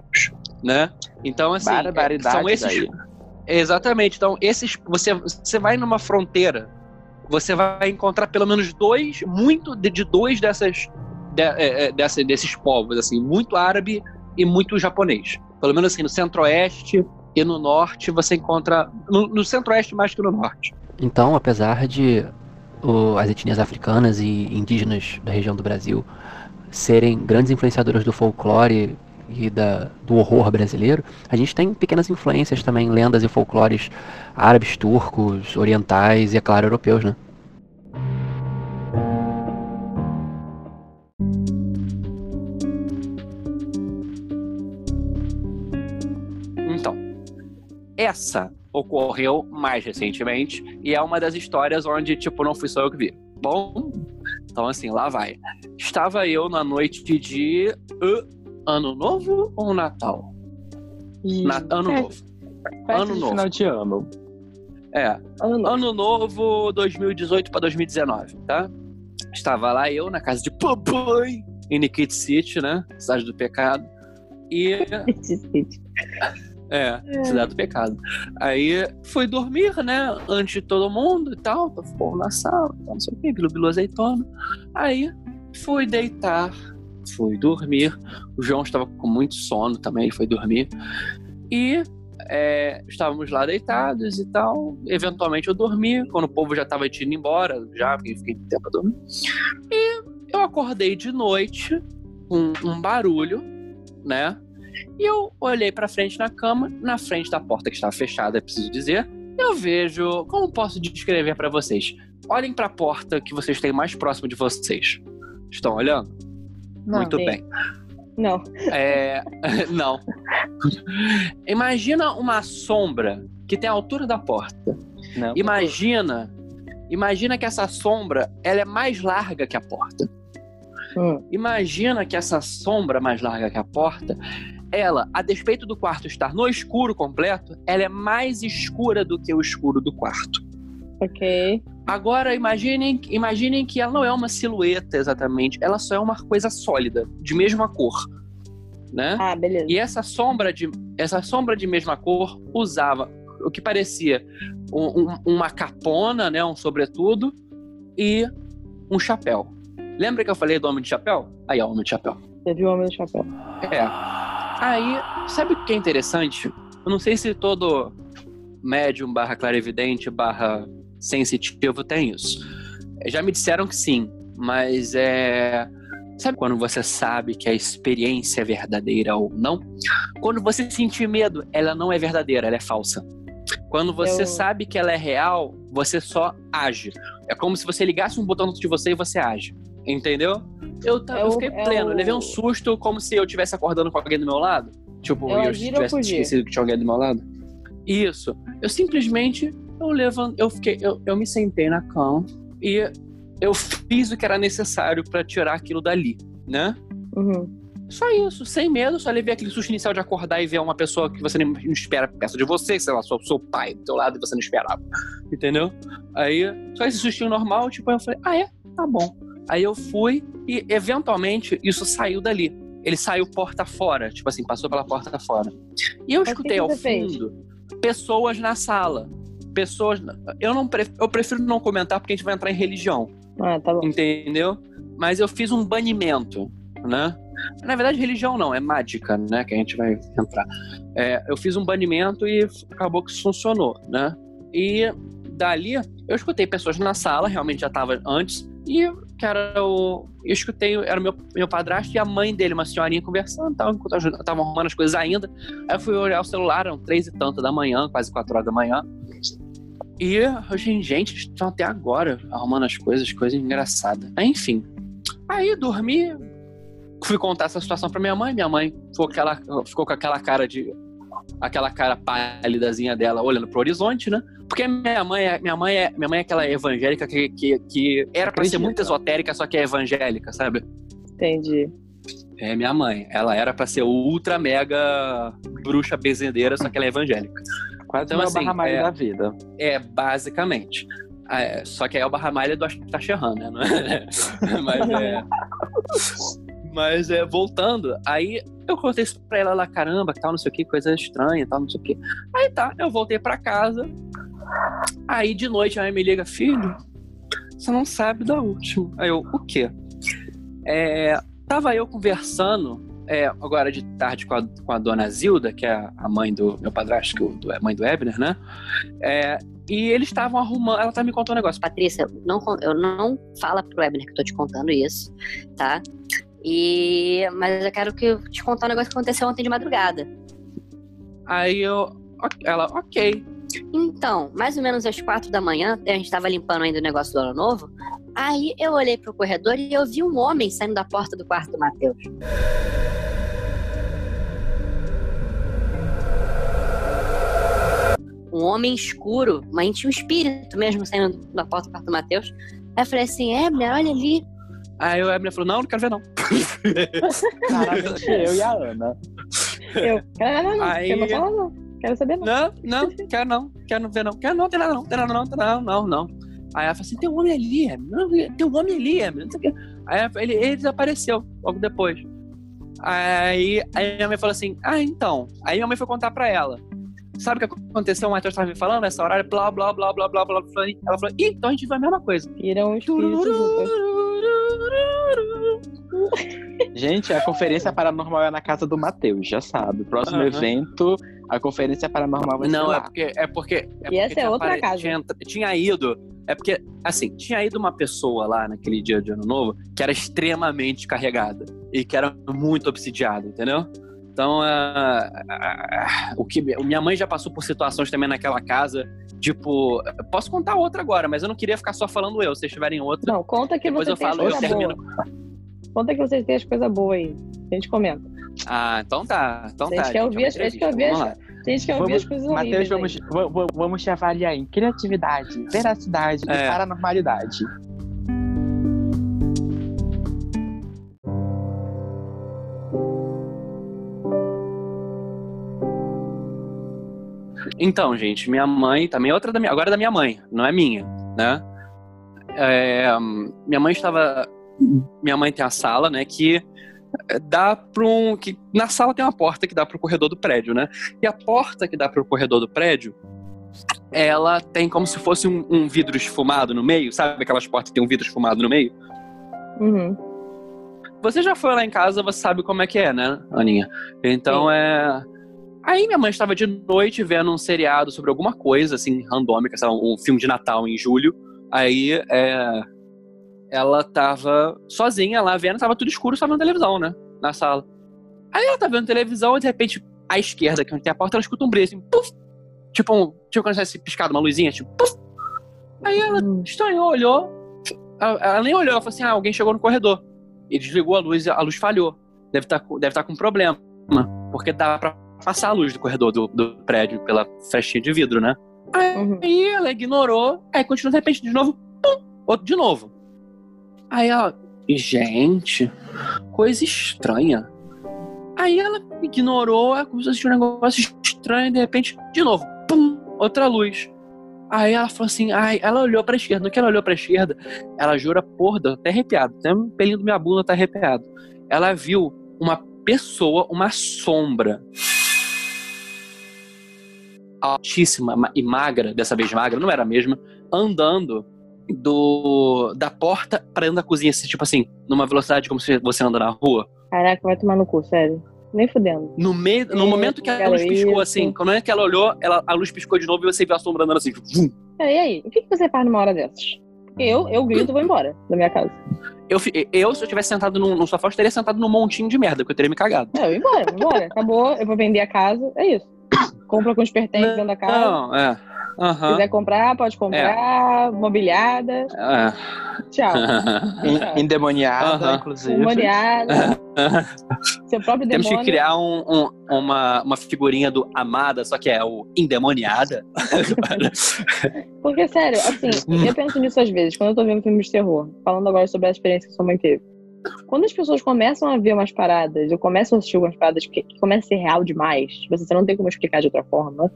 [SPEAKER 2] né? Então assim,
[SPEAKER 4] Barbaridade
[SPEAKER 2] são esses
[SPEAKER 4] daí.
[SPEAKER 2] Exatamente. Então, esses você você vai numa fronteira, você vai encontrar pelo menos dois, muito de, de dois dessas de- é, é, dessa- desses povos assim, muito árabe e muito japonês. Pelo menos assim, no centro-oeste e no norte você encontra no, no centro-oeste mais que no norte.
[SPEAKER 6] Então, apesar de o- as etnias africanas e indígenas da região do Brasil serem grandes influenciadoras do folclore e da, do horror brasileiro, a gente tem pequenas influências também, lendas e folclores árabes, turcos, orientais e, é claro, europeus, né?
[SPEAKER 2] Essa ocorreu mais recentemente e é uma das histórias onde, tipo, não fui só eu que vi. Bom, então assim, lá vai. Estava eu na noite de uh, Ano Novo ou Natal? Na- ano
[SPEAKER 4] É,
[SPEAKER 2] Novo. Ano novo.
[SPEAKER 4] final de ano.
[SPEAKER 2] É,
[SPEAKER 3] Ano
[SPEAKER 2] Ano Novo 2018 para 2019, tá? Estava lá eu na casa de papai, em Nikit City, né? Cidade do Pecado. E É, Cidade do Pecado. Aí fui dormir, né? Antes de todo mundo e tal. Ficou na sala, não sei o quê, bilu, bilu azeitona. Aí fui deitar, fui dormir. O João estava com muito sono também, ele foi dormir. E é, estávamos lá deitados e tal. Eventualmente eu dormi, quando o povo já estava indo embora, já, fiquei muito tempo pra dormir. E eu acordei de noite com um barulho, né? E eu olhei pra frente na cama, na frente da porta que estava fechada, preciso dizer. Eu vejo, como posso descrever pra vocês? Olhem pra porta que vocês têm mais próximo de vocês. Estão olhando?
[SPEAKER 3] Não,
[SPEAKER 2] Muito
[SPEAKER 3] sim.
[SPEAKER 2] bem.
[SPEAKER 3] Não.
[SPEAKER 2] É, não. Imagina uma sombra que tem a altura da porta.
[SPEAKER 4] Não.
[SPEAKER 2] Imagina, imagina que essa sombra, ela é mais larga que a porta.
[SPEAKER 3] Hum.
[SPEAKER 2] Imagina que essa sombra mais larga que a porta, ela, a despeito do quarto estar no escuro completo, ela é mais escura do que o escuro do quarto.
[SPEAKER 3] Ok.
[SPEAKER 2] Agora imaginem, imaginem que ela não é uma silhueta exatamente, ela só é uma coisa sólida, de mesma cor, né?
[SPEAKER 3] Ah, beleza.
[SPEAKER 2] E essa sombra de essa sombra de mesma cor usava o que parecia um- um- uma capona, né, um sobretudo e um chapéu. Lembra que eu falei do homem de chapéu? Aí, ó, o homem de chapéu.
[SPEAKER 3] Viu o Homem do Chapéu.
[SPEAKER 2] É. Aí, sabe o que é interessante? Eu não sei se todo médium barra clarividente barra sensitivo tem isso. Já me disseram que sim, mas é. Sabe quando você sabe que a experiência é verdadeira ou não? Quando você sentir medo, ela não é verdadeira, ela é falsa. Quando você
[SPEAKER 3] Eu-
[SPEAKER 2] sabe que ela é real, você só age. É como se você ligasse um botão dentro de você e você age. Entendeu? Eu,
[SPEAKER 3] É
[SPEAKER 2] eu
[SPEAKER 3] o-
[SPEAKER 2] fiquei
[SPEAKER 3] é
[SPEAKER 2] pleno,
[SPEAKER 3] o-
[SPEAKER 2] levei um susto como se eu estivesse acordando com alguém do meu lado. Tipo, eu
[SPEAKER 3] ou
[SPEAKER 2] tivesse esquecido que tinha alguém do meu lado. Isso. Eu simplesmente, eu levanto, eu fiquei, eu, eu me sentei na cama e eu fiz o que era necessário pra tirar aquilo dali, né?
[SPEAKER 3] Uhum.
[SPEAKER 2] Só isso, sem medo, só levei aquele susto inicial de acordar e ver uma pessoa que você não espera perto de você, sei lá, seu, seu pai do teu lado e você não esperava. Entendeu? Aí, só esse sustinho normal, tipo, eu falei, ah, é? Tá bom. Aí eu fui e, eventualmente, isso saiu dali. Ele saiu porta fora, tipo assim, passou pela porta fora. E eu
[SPEAKER 3] Mas
[SPEAKER 2] escutei ao
[SPEAKER 3] fez?
[SPEAKER 2] fundo pessoas na sala. Pessoas. Eu não pre- eu prefiro não comentar porque a gente vai entrar em religião
[SPEAKER 3] Ah, tá bom.
[SPEAKER 2] entendeu? Mas eu fiz um banimento, né? Na verdade, religião não, é mágica, né? Que a gente vai entrar. É, eu fiz um banimento e acabou que isso funcionou, né? E dali, eu escutei pessoas na sala, realmente já estava antes, e que era o. Eu escutei, era meu, meu padrasto e a mãe dele, uma senhorinha conversando, tal, enquanto eu tava arrumando as coisas ainda. Aí eu fui olhar o celular, eram três e tanto da manhã, quase quatro horas da manhã. E eu gente, eles estão até agora arrumando as coisas, coisa engraçada. Enfim. Aí dormi, fui contar essa situação pra minha mãe. Minha mãe ficou, aquela, ficou com aquela cara de. aquela cara pálidazinha dela olhando pro horizonte, né? Porque minha mãe é, minha mãe é, minha mãe é aquela evangélica que, que, que era pra ser muito esotérica, só que é evangélica, sabe?
[SPEAKER 3] Entendi.
[SPEAKER 2] É minha mãe. Ela era pra ser ultra mega bruxa bezendeira, só que ela é evangélica.
[SPEAKER 4] Quase
[SPEAKER 2] Então,
[SPEAKER 4] uma
[SPEAKER 2] assim,
[SPEAKER 4] barra
[SPEAKER 2] é-
[SPEAKER 4] da vida.
[SPEAKER 2] É, basicamente. Ah, é, só que aí é o Barra Malha do Astacherran, né? É? Mas é. Mas é, voltando, aí eu contei isso pra ela lá, caramba, que tal, não sei o que, coisa estranha, tal, não sei o que. Aí tá, eu voltei pra casa. Aí de noite a mãe me liga, filho, você não sabe da última. Aí eu, o quê? É, tava eu conversando, é, agora de tarde com a, com a dona Zilda, que é a- mãe do meu padrasto, que do, a mãe do Ebner, né? É, e eles estavam arrumando, ela tá me contando um negócio.
[SPEAKER 7] Patrícia, não, eu não fala pro Webner que eu tô te contando isso, tá? E, mas eu quero que eu te contar um negócio que aconteceu ontem de madrugada.
[SPEAKER 2] Aí eu, ela, ok.
[SPEAKER 7] Então, mais ou menos às quatro da manhã, a gente tava limpando ainda o negócio do ano novo. Aí eu olhei pro corredor e eu vi um homem saindo da porta do quarto do Matheus. Um homem escuro, mas tinha um espírito mesmo saindo da porta do quarto do Matheus. Aí eu falei assim: é, mulher, olha ali.
[SPEAKER 2] Aí o Ebner falou, não, não quero ver não.
[SPEAKER 4] Claramente eu e a Ana.
[SPEAKER 3] Eu. Não, não.
[SPEAKER 2] Aí-
[SPEAKER 3] Quero não falar, não. Quero saber, não.
[SPEAKER 2] Não, não, quero não, quero ver não, quero não, tem nada não, tem nada não, tem nada não, não. Aí ela falou assim, tem um homem ali, Ebner, não, tem um homem ali, Ebner, não sei o quê. Aí ela- ele, ele desapareceu logo depois. Aí, aí minha mãe falou assim, ah, então. Aí minha mãe foi contar pra ela. Sabe o que aconteceu? O Matheus tava me falando nessa horário, blá, blá, blá, blá, blá, blá, blá. Ela falou, ih, então a gente viu a mesma coisa.
[SPEAKER 3] Viram juntas.
[SPEAKER 4] Gente, a conferência paranormal é na casa do Matheus, já sabe. Próximo
[SPEAKER 2] Aham.
[SPEAKER 4] evento, a conferência paranormal vai ser
[SPEAKER 2] Não, é
[SPEAKER 4] lá.
[SPEAKER 2] porque. É porque, é porque
[SPEAKER 3] essa é
[SPEAKER 2] tinha
[SPEAKER 3] outra
[SPEAKER 2] apare-
[SPEAKER 3] casa.
[SPEAKER 2] Tinha, tinha ido. É porque, assim, tinha ido uma pessoa lá naquele dia de ano novo que era extremamente carregada e que era muito obsidiada, entendeu? Então, ah, ah, o que minha mãe já passou por situações também naquela casa, tipo, posso contar outra agora, mas eu não queria ficar só falando eu. Se vocês tiverem outra,
[SPEAKER 3] Não, conta que
[SPEAKER 2] depois
[SPEAKER 3] você
[SPEAKER 2] eu falo, eu
[SPEAKER 3] coisas
[SPEAKER 2] termino.
[SPEAKER 3] boas. Conta que vocês têm as coisas boas aí. A gente comenta.
[SPEAKER 2] Ah, então tá, então
[SPEAKER 3] A gente
[SPEAKER 2] tá.
[SPEAKER 3] quer
[SPEAKER 2] gente,
[SPEAKER 3] ouvir
[SPEAKER 2] é uma
[SPEAKER 3] as- gente quer
[SPEAKER 2] entrevista,
[SPEAKER 3] ouvir
[SPEAKER 2] vamos
[SPEAKER 3] as- gente quer ouvir
[SPEAKER 4] Vamos-
[SPEAKER 3] as coisas
[SPEAKER 4] Matheus,
[SPEAKER 3] horríveis.
[SPEAKER 4] vamos,
[SPEAKER 3] aí.
[SPEAKER 4] va- va- vamos te avaliar em criatividade, veracidade
[SPEAKER 2] É.
[SPEAKER 4] e paranormalidade.
[SPEAKER 2] Então, gente, minha mãe, também é outra da minha, agora é da minha mãe, não é minha, né? É, minha mãe estava, minha mãe tem a sala, né, que é, dá para um, que na sala tem uma porta que dá para o corredor do prédio, né? E a porta que dá para o corredor do prédio, ela tem como se fosse um, um vidro esfumado no meio, sabe aquelas portas que tem um vidro esfumado no meio?
[SPEAKER 3] Uhum.
[SPEAKER 2] Você já foi lá em casa, você sabe como é que é, né, Aninha? Então é. Aí minha mãe estava de noite vendo um seriado sobre alguma coisa, assim, randômica, lá, um filme de Natal em julho. Aí é. Ela tava sozinha lá vendo, tava tudo escuro, só vendo televisão, né? Na sala. Aí ela tá vendo televisão e de repente, à esquerda, que onde tem a porta, ela escuta um brilho assim, puf! Tipo, um, tipo quando tivesse piscado uma luzinha, tipo, puf! Aí ela
[SPEAKER 3] Hum.
[SPEAKER 2] estranhou, olhou. Ela, ela nem olhou, ela falou assim: ah, alguém chegou no corredor. E desligou a luz a luz falhou. Deve estar deve tá com problema. Porque dá pra passar a luz do corredor do, do prédio pela frestinha de vidro, né?
[SPEAKER 3] Uhum.
[SPEAKER 2] Aí ela ignorou, aí continua de repente de novo, pum, outro de novo. Aí ela, gente, coisa estranha. Aí ela ignorou, ela começou a assistir um negócio estranho e de repente, de novo, pum, outra luz. Aí ela falou assim, ai, ela olhou pra esquerda. No que ela olhou pra esquerda, ela jura, porra, até arrepiado. Até um pelinho do minha bunda tá arrepiado. Ela viu uma pessoa, uma sombra altíssima ma- e magra, dessa vez magra, não era a mesma, andando do da porta pra dentro da cozinha, assim, tipo assim, numa velocidade como se você anda na rua.
[SPEAKER 3] Caraca, vai tomar no cu, sério. Nem fudendo.
[SPEAKER 2] No meio, no
[SPEAKER 3] É,
[SPEAKER 2] momento que a luz piscou assim, quando é que ela olhou, ela, a luz piscou de novo e você viu a sombra andando assim. vum.
[SPEAKER 3] Cara, e aí? O que, que você faz numa hora dessas? Eu, eu grito e vou embora da minha casa.
[SPEAKER 2] Eu, eu, se eu tivesse sentado num, num sofá, eu teria sentado num montinho de merda, porque eu teria me cagado.
[SPEAKER 3] Não, eu vou embora, vou embora. Acabou, eu vou vender a casa. É isso. Compra com os pertences dentro da casa.
[SPEAKER 2] Não, é.
[SPEAKER 3] Se
[SPEAKER 2] Aham.
[SPEAKER 3] quiser comprar, pode comprar. Mobiliada.
[SPEAKER 2] É.
[SPEAKER 3] Tchau.
[SPEAKER 4] En- Endemoniada, inclusive.
[SPEAKER 3] Mobiliada. Seu próprio
[SPEAKER 2] Temos
[SPEAKER 3] demônio.
[SPEAKER 2] que criar um- um- uma, uma figurinha do Amada, só que é o Endemoniada.
[SPEAKER 3] Porque, sério, assim, eu penso nisso às vezes, quando eu tô vendo filmes de terror, falando agora sobre a experiência que sua mãe teve. Quando as pessoas começam a ver umas paradas, ou começam a assistir umas paradas que, que começam a ser real demais, tipo assim, você não tem como explicar de outra forma,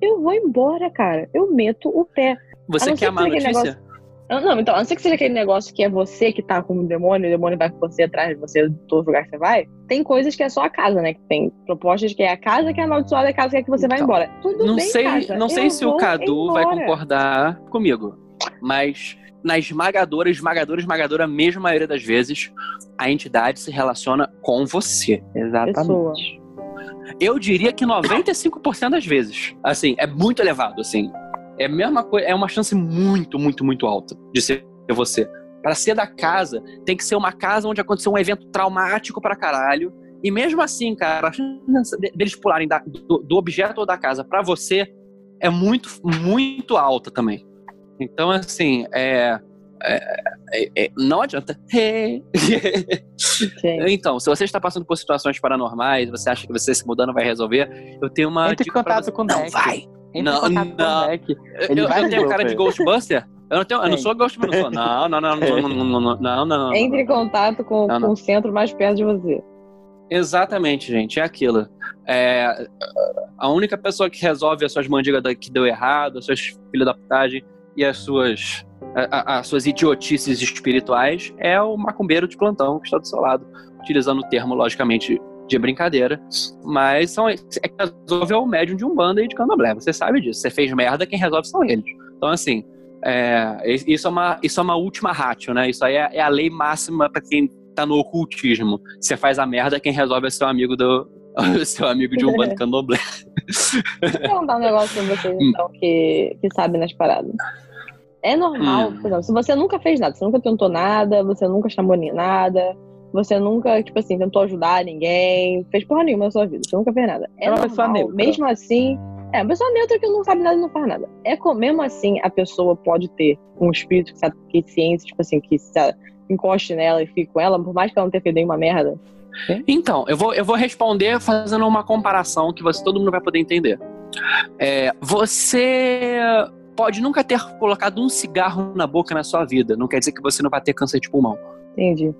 [SPEAKER 3] eu vou embora, cara. Eu meto o pé.
[SPEAKER 2] Você
[SPEAKER 3] não
[SPEAKER 2] quer amar a notícia?
[SPEAKER 3] Ah, Não, então, a não ser que seja aquele negócio que é você que tá com o demônio, o demônio vai com você atrás de você, todo lugar que você vai. Tem coisas que é só a casa, né? Que tem propostas que é a casa que é amaldiçoada, é a casa que é que você vai
[SPEAKER 2] Então,
[SPEAKER 3] embora. Tudo
[SPEAKER 2] Não
[SPEAKER 3] bem,
[SPEAKER 2] sei,
[SPEAKER 3] casa.
[SPEAKER 2] não sei
[SPEAKER 3] eu
[SPEAKER 2] se o Cadu vai
[SPEAKER 3] embora.
[SPEAKER 2] concordar comigo, mas na esmagadora, esmagadora, esmagadora, mesmo maioria das vezes, a entidade se relaciona com você.
[SPEAKER 4] Exatamente.
[SPEAKER 3] Pessoa.
[SPEAKER 2] Eu diria que 95% das vezes. Assim, é muito elevado, assim. É a mesma coisa, é uma chance muito, muito, muito alta de ser você. Pra ser da casa, tem que ser uma casa onde aconteceu um evento traumático pra caralho. E mesmo assim, cara, a chance de- deles pularem da- do, do objeto ou da casa pra você é muito, muito alta também. Então, assim, é. É, é, não adianta. então, se você está passando por situações paranormais, você acha que você se mudando vai resolver, eu tenho uma.
[SPEAKER 4] Entre em contato com o
[SPEAKER 2] Não vai!
[SPEAKER 4] Entre
[SPEAKER 2] não, não.
[SPEAKER 4] Ele
[SPEAKER 2] eu,
[SPEAKER 4] vai
[SPEAKER 2] eu tenho cara de Ghostbuster? Eu não, tenho, eu não sou Ghostbuster, não. Não, não, não, não, não, não, não, não
[SPEAKER 3] Entre em contato com,
[SPEAKER 2] não, não.
[SPEAKER 3] com o centro mais perto de você.
[SPEAKER 2] Exatamente, gente, é aquilo. É, a única pessoa que resolve as suas mandigas que deu errado, as suas filhas da putagem, e as suas a- a- as suas idiotices espirituais é o macumbeiro de plantão que está do seu lado, utilizando o termo logicamente de brincadeira, mas são é que resolve é o médium de um banda e de candomblé. Você sabe disso. Você fez merda, quem resolve são eles. Então assim, é, isso é uma isso é uma última ratio, né? Isso aí é, é a lei máxima para quem tá no ocultismo. Você faz a merda, quem resolve é seu amigo do seu amigo de um bando candomblé.
[SPEAKER 3] Deixa eu perguntar um negócio pra vocês,
[SPEAKER 2] Hum.
[SPEAKER 3] então, que, que sabem nas paradas. É normal,
[SPEAKER 2] Hum.
[SPEAKER 3] por exemplo, se você nunca fez nada, você nunca tentou nada, você nunca chamou nem nada, você nunca, tipo assim, tentou ajudar ninguém, fez porra nenhuma na sua vida, você nunca fez nada. É,
[SPEAKER 4] É uma
[SPEAKER 3] normal,
[SPEAKER 4] pessoa neutra.
[SPEAKER 3] Mesmo assim, é uma pessoa neutra que não sabe nada e não faz nada. É mesmo assim, a pessoa pode ter um espírito que, sabe, que ciência, tipo assim, que se encoste nela e fique com ela, por mais que ela não tenha feito nenhuma merda.
[SPEAKER 2] Então, eu vou, eu vou responder fazendo uma comparação que você, todo mundo vai poder entender. É, você pode nunca ter colocado um cigarro na boca na sua vida. Não quer dizer que você não vai ter câncer de pulmão.
[SPEAKER 3] Entendi.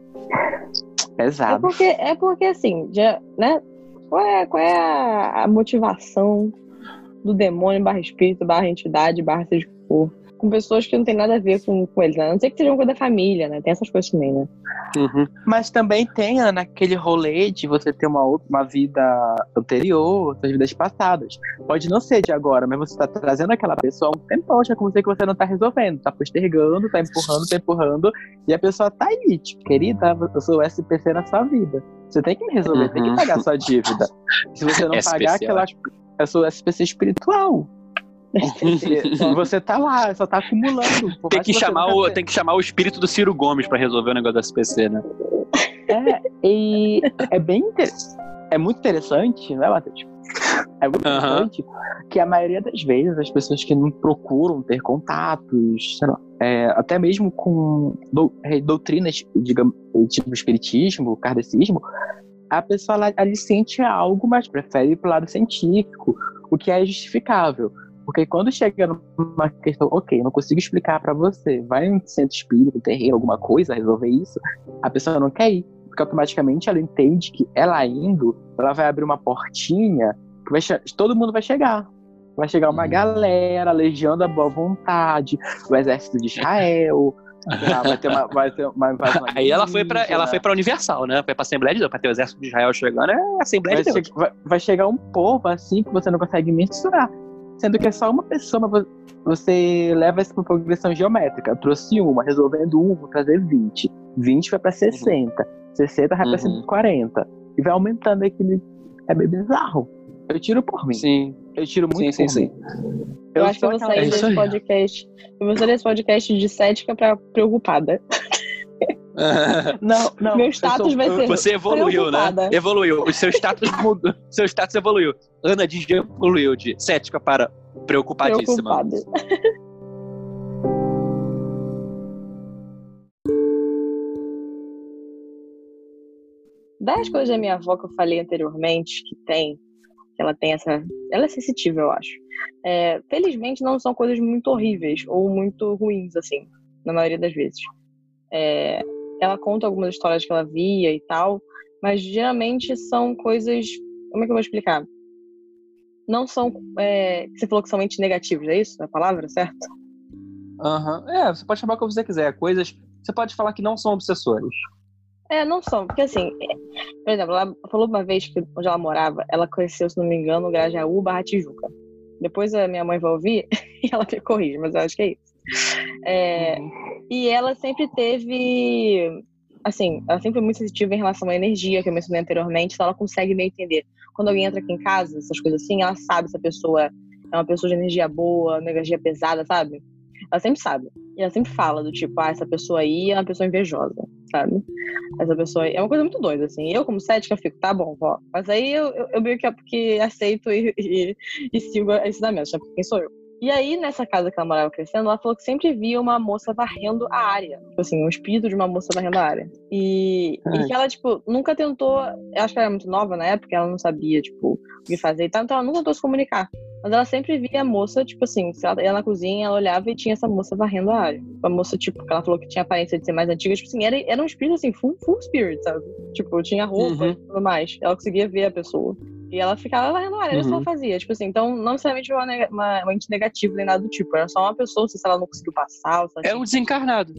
[SPEAKER 3] É
[SPEAKER 4] Pesado.
[SPEAKER 3] porque, é porque assim, já, né? Qual é, qual é a, a motivação do demônio barra espírito, barra entidade, barra seja o que for, com pessoas que não tem nada a ver com, com eles, né? A não ser que seja uma coisa da família, né? Tem essas coisas também, né?
[SPEAKER 2] Uhum.
[SPEAKER 4] Mas também tem, Ana, aquele rolê de você ter uma, outra, uma vida anterior, outras vidas passadas. Pode não ser de agora, mas você tá trazendo aquela pessoa há um tempão, já como sei que você não tá resolvendo. Tá postergando, tá empurrando, tá empurrando. E a pessoa tá aí, tipo, querida, eu sou o SPC na sua vida. Você tem que me resolver, tem
[SPEAKER 2] Uhum.
[SPEAKER 4] que pagar sua dívida. Se você não
[SPEAKER 2] SPC,
[SPEAKER 4] pagar, aquela. Eu sou SPC espiritual. Você tá lá, só tá acumulando.
[SPEAKER 2] Tem que, chamar o, tem que chamar o espírito do Ciro Gomes pra resolver o negócio da SPC, né?
[SPEAKER 4] É, e é bem é muito interessante, não é, Matheus? É muito
[SPEAKER 2] Aham.
[SPEAKER 4] interessante que a maioria das vezes as pessoas que não procuram ter contatos, sei lá, é, até mesmo com dou- é, doutrinas, digamos, tipo espiritismo, kardecismo, a pessoa ela, ela sente algo, mas prefere ir pro lado científico, o que é justificável. Porque quando chega numa questão, ok, não consigo explicar pra você, vai em um centro espírita, um terreiro, alguma coisa, resolver isso, a pessoa não quer ir. Porque automaticamente ela entende que ela indo, ela vai abrir uma portinha que vai todo mundo vai chegar. Vai chegar uma
[SPEAKER 2] Uhum.
[SPEAKER 4] galera, legião da boa vontade, o exército de Israel, sei lá, vai ter uma. Vai ter uma invasão
[SPEAKER 2] Aí ela foi pra, ela foi pra Universal, né? Foi pra Assembleia de Deus. Pra ter o exército de Israel chegando, é a Assembleia
[SPEAKER 4] vai,
[SPEAKER 2] de Deus.
[SPEAKER 4] che- vai- vai chegar um povo assim que você não consegue mensurar. Sendo que é só uma pessoa, mas vo- você leva isso pra progressão geométrica. Eu trouxe uma, resolvendo um, vou trazer 20. 20 vai pra 60. 60 vai pra
[SPEAKER 2] Uhum.
[SPEAKER 4] 140. E vai aumentando aquele. É bem bizarro. Eu tiro por mim.
[SPEAKER 2] Sim.
[SPEAKER 4] Eu tiro muito
[SPEAKER 2] Sim,
[SPEAKER 4] por
[SPEAKER 2] sim,
[SPEAKER 4] mim.
[SPEAKER 3] Eu, acho que eu vou sair desse podcast. Eu vou sair desse podcast de cética pra preocupada.
[SPEAKER 4] Não, não.
[SPEAKER 3] Meu
[SPEAKER 4] eu
[SPEAKER 3] status
[SPEAKER 4] sou-
[SPEAKER 3] vai ser
[SPEAKER 2] Você evoluiu, né? Evoluiu. O seu status mudou. Seu status evoluiu. Ana Dias evoluiu de cética para preocupadíssima.
[SPEAKER 3] preocupada. Das coisas da minha avó que eu falei anteriormente, que tem, que ela tem essa. Ela é sensitiva, eu acho. É, felizmente não são coisas muito horríveis ou muito ruins, assim, na maioria das vezes. É, ela conta algumas histórias que ela via e tal, mas geralmente são coisas. Como é que eu vou explicar? Não são. é, você falou que são entes negativos, é isso? É a palavra, certo?
[SPEAKER 2] Aham. É, você pode chamar o que você quiser. Coisas. Você pode falar que não são obsessores.
[SPEAKER 3] É, não são, porque assim, é, por exemplo, ela falou uma vez que onde ela morava, ela conheceu, se não me engano, o Grajaú barra Tijuca. Depois a minha mãe vai ouvir e ela me corrige, mas eu acho que é isso. É, E ela sempre teve, assim, ela sempre foi muito sensitiva em relação à energia que eu mencionei anteriormente, então ela consegue meio entender. Quando alguém entra aqui em casa, essas coisas assim, ela sabe se a pessoa é uma pessoa de energia boa, energia pesada, sabe? Ela sempre sabe. E ela sempre fala do tipo, ah, essa pessoa aí é uma pessoa invejosa, sabe? Essa pessoa aí. É uma coisa muito doida, assim. Eu, como cética, fico, tá bom, vó. Mas aí eu, eu, eu meio que, que aceito e, e, e sigo ensinamentos, né? Porque quem sou eu? E aí, nessa casa que ela morava crescendo, ela falou que sempre via uma moça varrendo a área. Tipo assim, um espírito de uma moça varrendo a área. E, e que ela, tipo, nunca tentou. Eu acho que ela era muito nova na época, ela não sabia, tipo, o que fazer e tal, então ela nunca tentou se comunicar. Mas ela sempre via a moça, tipo assim, se ela ia na cozinha, ela olhava e tinha essa moça varrendo a área. A moça, tipo, que ela falou que tinha aparência de ser mais antiga, tipo assim, era, era um espírito assim, full, full spirit, sabe? Tipo, tinha roupa
[SPEAKER 2] Uhum.
[SPEAKER 3] e tudo mais. Ela conseguia ver a pessoa. E ela ficava varrendo a área, era isso ela
[SPEAKER 2] Uhum.
[SPEAKER 3] fazia. Tipo assim, então não necessariamente uma, uma, uma ente negativa nem nada do tipo. Era só uma pessoa, se ela não conseguiu passar, ou se ela,
[SPEAKER 2] É um desencarnado.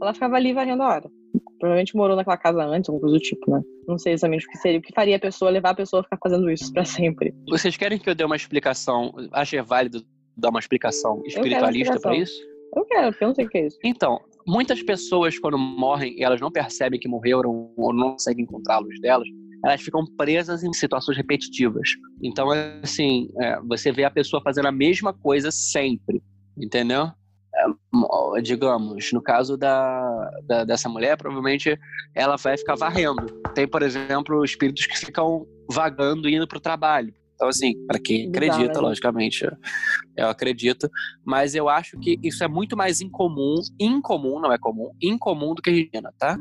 [SPEAKER 3] ela ficava ali varrendo a área. Provavelmente morou naquela casa antes, alguma coisa do tipo, né? Não sei exatamente o que seria, o que faria a pessoa levar a pessoa a ficar fazendo isso pra sempre.
[SPEAKER 2] Vocês querem que eu dê uma explicação? Acho que é válido dar uma explicação espiritualista pra
[SPEAKER 3] explicação.
[SPEAKER 2] isso?
[SPEAKER 3] Eu quero, porque eu não sei o que é isso.
[SPEAKER 2] Então, muitas pessoas, quando morrem e elas não percebem que morreram ou não conseguem encontrar a luz delas, elas ficam presas em situações repetitivas. Então, assim, é, você vê a pessoa fazendo a mesma coisa sempre, entendeu? Mo- digamos, no caso da, da- dessa mulher, provavelmente ela vai ficar varrendo. Tem, por exemplo, espíritos que ficam vagando indo para o trabalho. Então, assim, para quem acredita,
[SPEAKER 3] né?
[SPEAKER 2] logicamente, eu acredito. Mas eu acho que isso é muito mais incomum, incomum, não é comum, incomum do que a gente tá?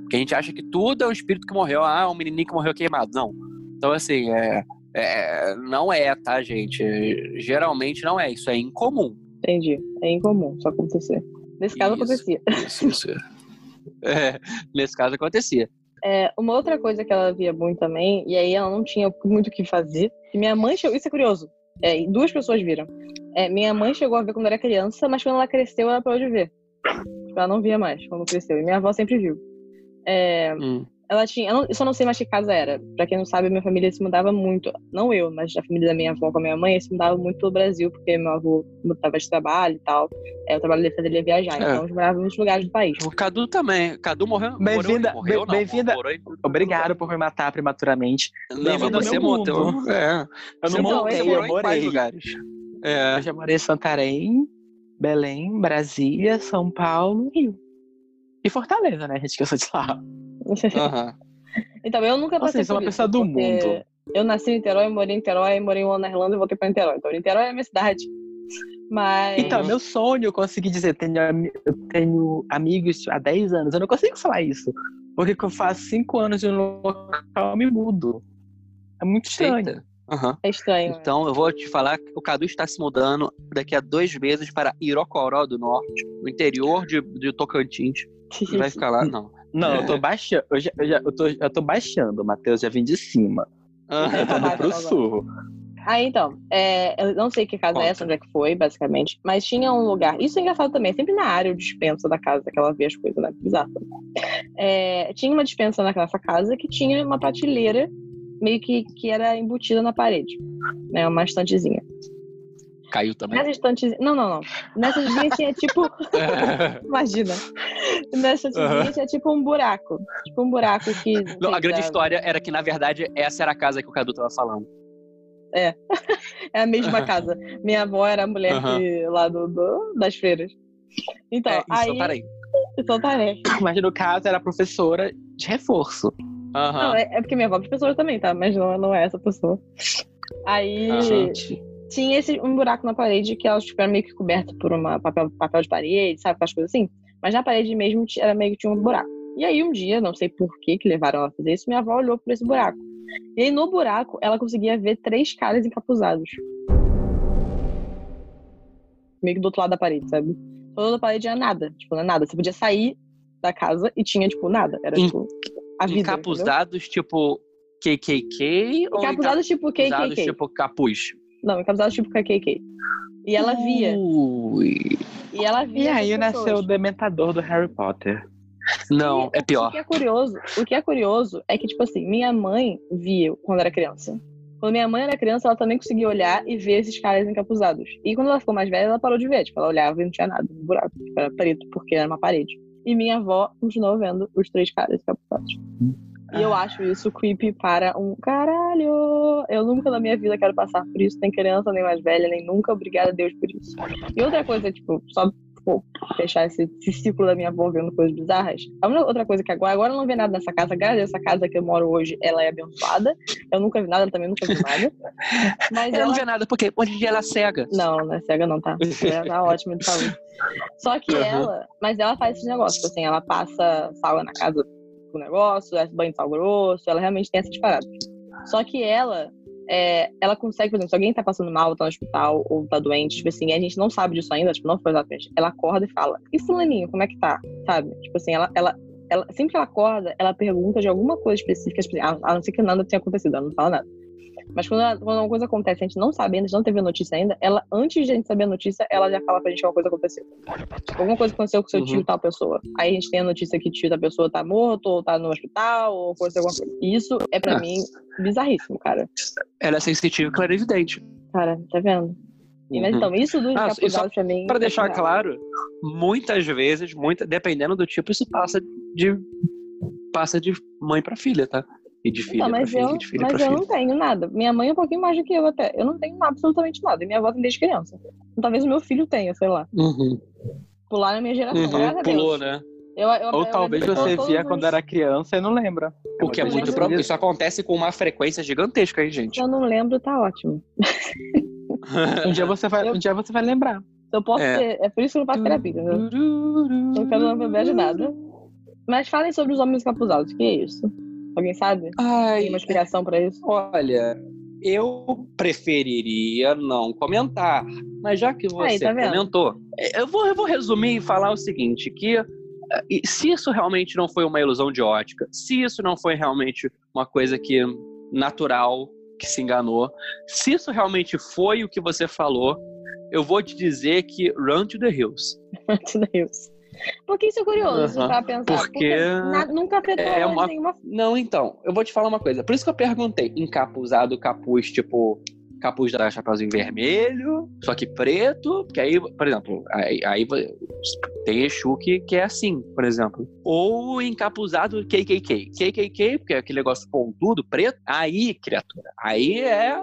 [SPEAKER 2] Porque a gente acha que tudo é um espírito que morreu, ah, um menininho que morreu queimado. Não. Então, assim, é, é, não é, tá, gente? Geralmente não é. Isso é incomum.
[SPEAKER 3] Entendi. É incomum isso acontecer. Nesse caso
[SPEAKER 2] Isso.
[SPEAKER 3] acontecia.
[SPEAKER 2] Isso, isso. É, nesse caso acontecia.
[SPEAKER 3] É, uma outra coisa que ela via muito também, e aí ela não tinha muito o que fazer, que minha mãe chegou, isso é curioso, é, e duas pessoas viram. É, minha mãe chegou a ver quando era criança, mas quando ela cresceu, ela parou de ver. Tipo, Ela não via mais quando cresceu, e minha avó sempre viu. É,
[SPEAKER 2] Hum.
[SPEAKER 3] Ela tinha, eu, não, eu só não sei mais que casa era. Pra quem não sabe, minha família se mudava muito. Não eu, mas a família da minha avó com a minha mãe se mudava muito pelo Brasil, porque meu avô mudava de trabalho e tal. É, o trabalho dele fazia ele viajar,
[SPEAKER 2] É.
[SPEAKER 3] então eles moravam em muitos lugares do país.
[SPEAKER 2] O Cadu também. Cadu morreu.
[SPEAKER 4] Bem-vinda- bem-vinda-
[SPEAKER 2] morou em-
[SPEAKER 4] Obrigado por me matar prematuramente.
[SPEAKER 2] Não, mas você montou.
[SPEAKER 4] mundo.
[SPEAKER 2] É.
[SPEAKER 4] Eu não montei, eu morei.
[SPEAKER 2] lugares? É.
[SPEAKER 4] Eu já morei em Santarém, Belém, Brasília, São Paulo, Rio. E Fortaleza, né, gente? Que eu sou de lá.
[SPEAKER 2] Aham.
[SPEAKER 3] Então, eu nunca passei
[SPEAKER 4] sou
[SPEAKER 3] por
[SPEAKER 4] uma pessoa do mundo.
[SPEAKER 3] Eu nasci em Niterói, morei em Niterói, morei um ano na Irlanda e voltei pra Niterói. Então, Niterói é a minha cidade. Mas.
[SPEAKER 4] Então, meu sonho, eu consegui dizer, tenho, eu tenho amigos há 10 anos. Eu não consigo falar isso. Porque que eu faço 5 anos de um local, eu me mudo. É muito estranho.
[SPEAKER 2] Aham.
[SPEAKER 3] É estranho.
[SPEAKER 2] Então eu vou te falar que o Cadu está se mudando daqui a dois meses para Irocoró do Norte, no interior de, de Tocantins. E vai ficar lá, não.
[SPEAKER 4] Não, eu tô baixando. Eu, já, eu, já, eu, tô, eu tô baixando, Matheus. Já vim de cima.
[SPEAKER 2] Aham.
[SPEAKER 4] Eu tô indo pro
[SPEAKER 3] Agora.
[SPEAKER 4] sul.
[SPEAKER 3] Ah, então, é, eu não sei que casa é essa, onde é que foi, basicamente, mas tinha um lugar. Isso é engraçado também, sempre na área de dispensa da casa que ela vê as coisas, né? Bizarro. É, tinha uma dispensa naquela casa que tinha uma prateleira meio que, que era embutida na parede, né? Uma estantezinha.
[SPEAKER 2] Caiu também.
[SPEAKER 3] Nessa estantezinha. Não, não, não. Nessa estantezinha tinha tipo. Imagina. Nessa estantezinha tinha tipo um buraco. Tipo um buraco que.
[SPEAKER 2] Não, a grande
[SPEAKER 3] da-
[SPEAKER 2] história era que, na verdade, essa era a casa que o Cadu tava falando.
[SPEAKER 3] É a mesma casa. Minha avó era a mulher
[SPEAKER 2] Aham.
[SPEAKER 3] que, lá do, do- das freiras. Então,
[SPEAKER 2] é,
[SPEAKER 3] aí. Então né?
[SPEAKER 4] Mas no caso, era professora de reforço.
[SPEAKER 2] Aham.
[SPEAKER 3] Não, é, é porque minha avó é professora também, tá? Mas não, não é essa pessoa. Aí.
[SPEAKER 4] Gente.
[SPEAKER 3] Tinha esse, um buraco na parede que ela tipo, era meio que coberta por uma papel, papel de parede, sabe? Aquelas coisas assim. Mas na parede mesmo era meio que tinha um buraco. E aí um dia, não sei por que que levaram ela a fazer isso, minha avó olhou por esse buraco. E aí no buraco ela conseguia ver três caras encapuzados. Meio que do outro lado da parede, sabe? Do outro lado da parede era nada. Tipo, não é nada. Você podia sair da casa e tinha, tipo, nada. Era, tipo, a vida. entendeu?
[SPEAKER 2] Encapuzados, tipo KKK? ou
[SPEAKER 3] Encapuzados tipo
[SPEAKER 2] encapuzados,
[SPEAKER 3] KKK.
[SPEAKER 2] tipo capuz?
[SPEAKER 3] Não, encapuzados tipo KKK. E ela via.
[SPEAKER 2] Ui.
[SPEAKER 3] E ela via.
[SPEAKER 4] E aí nasceu o dementador do Harry Potter.
[SPEAKER 2] Não,
[SPEAKER 3] E
[SPEAKER 2] é
[SPEAKER 3] O
[SPEAKER 2] pior.
[SPEAKER 3] que é curioso, o que é curioso é que, tipo assim, minha mãe via quando era criança. Quando minha mãe era criança, ela também conseguia olhar e ver esses caras encapuzados. E quando ela ficou mais velha, ela parou de ver. Tipo, ela olhava e não tinha nada no buraco. Tipo, era preto, porque era uma parede. E minha avó continuou vendo os três caras encapuzados. E eu acho isso creepy para um caralho. Eu nunca na minha vida quero passar por isso, nem criança, nem mais velha, nem nunca. Obrigada a Deus por isso. E outra coisa, tipo, só tipo, fechar esse, esse ciclo da minha avó vendo coisas bizarras. A outra coisa que agora, agora eu não vi nada nessa casa, graças a essa casa que eu moro hoje, ela é abençoada. Eu nunca vi nada, ela também nunca vi nada. Mas
[SPEAKER 2] não
[SPEAKER 3] ela.
[SPEAKER 2] via nada, porque hoje em dia ela é cega.
[SPEAKER 3] Não, não é cega não, tá? Ela tá ótima de saúde. Só que
[SPEAKER 2] Uhum.
[SPEAKER 3] ela, mas ela faz esses negócios, assim, ela passa sal na casa o negócio, ela banho de sal grosso, ela realmente tem essas paradas. Só que ela, é, ela consegue, por exemplo, se alguém tá passando mal, tá no hospital, ou tá doente, tipo assim, a gente não sabe disso ainda, tipo, não foi exatamente, ela acorda e fala, e fulaninho, como é que tá? Sabe? Tipo assim, ela, ela, ela sempre que ela acorda, ela pergunta de alguma coisa específica, tipo, a a não ser que nada tenha acontecido, ela não fala nada. Mas quando, ela- quando uma coisa acontece, a gente não sabe ainda, a gente não teve a notícia ainda, ela, antes de a gente saber a notícia, ela já fala pra gente que alguma coisa aconteceu. Alguma coisa aconteceu com seu
[SPEAKER 2] Uhum.
[SPEAKER 3] tio, tal pessoa. Aí a gente tem a notícia que o tio da pessoa tá morto, ou tá no hospital, ou aconteceu alguma coisa. E isso é pra
[SPEAKER 2] Ah.
[SPEAKER 3] mim bizarríssimo, cara.
[SPEAKER 2] Ela é sensitiva e clarividente.
[SPEAKER 3] Cara, tá vendo? E, Mas
[SPEAKER 2] Uhum.
[SPEAKER 3] então, isso dos
[SPEAKER 2] Ah, e só
[SPEAKER 3] encapuzados pra mim.
[SPEAKER 2] Pra
[SPEAKER 3] é
[SPEAKER 2] deixar claro, muitas vezes, muita, dependendo do tipo, isso passa de passa de mãe pra filha, tá? E de filha
[SPEAKER 3] Então,
[SPEAKER 2] pra
[SPEAKER 3] mas
[SPEAKER 2] filha,
[SPEAKER 3] eu,
[SPEAKER 2] de filha
[SPEAKER 3] mas
[SPEAKER 2] pra
[SPEAKER 3] eu
[SPEAKER 2] filha.
[SPEAKER 3] não tenho nada. Minha mãe é um pouquinho mais do que eu até. Eu não tenho absolutamente nada. E minha avó tem desde criança. Então, talvez o meu filho tenha, sei lá.
[SPEAKER 2] Uhum.
[SPEAKER 3] Pular na minha geração.
[SPEAKER 2] Uhum. Pulou, né?
[SPEAKER 3] Eu, eu,
[SPEAKER 4] Ou
[SPEAKER 3] eu
[SPEAKER 4] talvez você via quando era criança e não lembra.
[SPEAKER 2] O que é
[SPEAKER 3] Eu
[SPEAKER 2] muito próprio. Isso acontece com uma frequência gigantesca, hein, gente?
[SPEAKER 3] Se eu não lembro, tá ótimo.
[SPEAKER 4] Um dia você vai, um dia você vai lembrar.
[SPEAKER 3] Eu posso
[SPEAKER 2] É.
[SPEAKER 3] ter. É por isso que eu não faço terapia, entendeu? Não quero lembrar de nada. Mas falem sobre os homens encapuzados. O que é isso? Alguém sabe?
[SPEAKER 2] Ai,
[SPEAKER 3] Tem uma explicação pra isso?
[SPEAKER 2] olha, eu preferiria não comentar. Mas já que você
[SPEAKER 3] Aí, tá
[SPEAKER 2] comentou, eu vou, eu vou resumir e falar o seguinte, que e se isso realmente não foi uma ilusão de ótica, se isso não foi realmente uma coisa que natural, que se enganou, se isso realmente foi o que você falou, eu vou te dizer que run to the hills.
[SPEAKER 3] Meu Deus. Porque isso é curioso
[SPEAKER 2] Aham.
[SPEAKER 3] pra pensar.
[SPEAKER 2] Porque
[SPEAKER 3] na- nunca afetou
[SPEAKER 2] é uma-
[SPEAKER 3] nenhuma
[SPEAKER 2] Não, então, eu vou te falar uma coisa. Por isso que eu perguntei, encapuzado, capuz, tipo, capuz da Chapeuzinho vermelho, só que preto, que aí, por exemplo, aí, aí tem Exu que, que é assim, por exemplo. Ou encapuzado KKK. KKK, porque é aquele negócio pontudo, preto, aí, criatura, aí é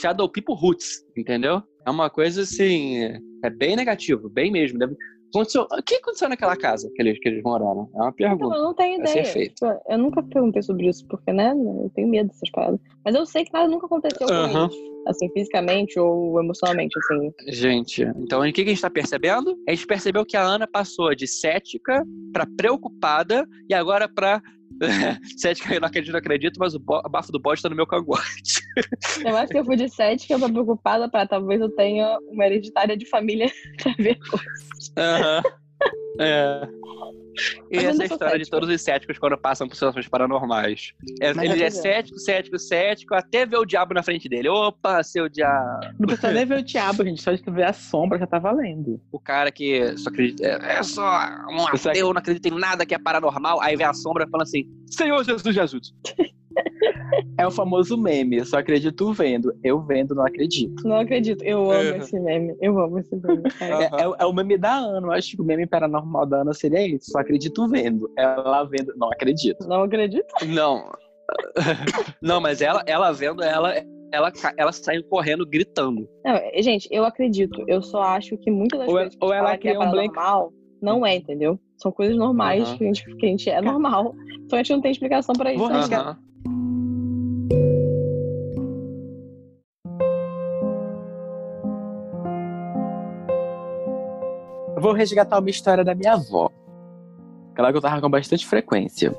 [SPEAKER 2] Shadow People Roots, entendeu? É uma coisa assim, é bem negativo, bem mesmo. Deve- Aconteceu, o que aconteceu naquela casa que eles, que eles moraram? É uma pergunta.
[SPEAKER 3] eu não tenho ideia. Tipo, Eu nunca perguntei sobre isso, porque, né? Eu tenho medo dessas paradas. Mas eu sei que nada nunca aconteceu com eles. Assim, fisicamente ou emocionalmente, assim.
[SPEAKER 2] Gente, então o que que a gente tá percebendo? A gente percebeu que a Ana passou de cética pra preocupada e agora pra cética, eu não acredito, não acredito, mas o bafo do bode tá no meu cangote.
[SPEAKER 3] Eu acho que eu fui de cética, eu tô preocupada pra talvez eu tenha uma hereditária de família pra ver coisas.
[SPEAKER 2] Aham. É. E
[SPEAKER 3] Mas
[SPEAKER 2] essa é história de todos os céticos quando passam por situações paranormais. É-
[SPEAKER 4] Mas
[SPEAKER 2] ele
[SPEAKER 3] é
[SPEAKER 2] é cético, cético, cético, até ver o diabo na frente dele. Opa, seu diabo.
[SPEAKER 4] Não precisa nem ver o diabo, gente. Só de ver a sombra já tá valendo.
[SPEAKER 2] O cara que só acredita. É, é só um ateu, não acredita em nada que é paranormal. Aí vem a sombra falando assim: Senhor Jesus Jesus.
[SPEAKER 4] É o famoso meme. Eu só acredito vendo. Eu vendo, não acredito.
[SPEAKER 3] Não acredito. Eu amo
[SPEAKER 2] Uhum.
[SPEAKER 3] esse meme. Eu amo esse meme.
[SPEAKER 4] É, é o- é o meme da Ana. Eu acho que o meme paranormal da Ana seria isso. Só acredito vendo. Ela vendo, não acredito.
[SPEAKER 3] Não acredito.
[SPEAKER 2] Não. não, mas ela, ela vendo, ela, ela, ela saiu correndo gritando.
[SPEAKER 3] Não, gente, eu acredito. Eu só acho que muitas das
[SPEAKER 4] Ou
[SPEAKER 3] coisas
[SPEAKER 4] ela-
[SPEAKER 3] que
[SPEAKER 4] ou ela
[SPEAKER 3] que é
[SPEAKER 4] um blank-
[SPEAKER 3] paranormal não é, entendeu? São coisas normais
[SPEAKER 2] Aham.
[SPEAKER 3] que, a gente, que a gente é normal. Só a gente não tem explicação pra isso.
[SPEAKER 4] Vou
[SPEAKER 3] né?
[SPEAKER 4] arriscar- Eu vou resgatar uma história da minha avó. Aquela que eu tava com bastante frequência.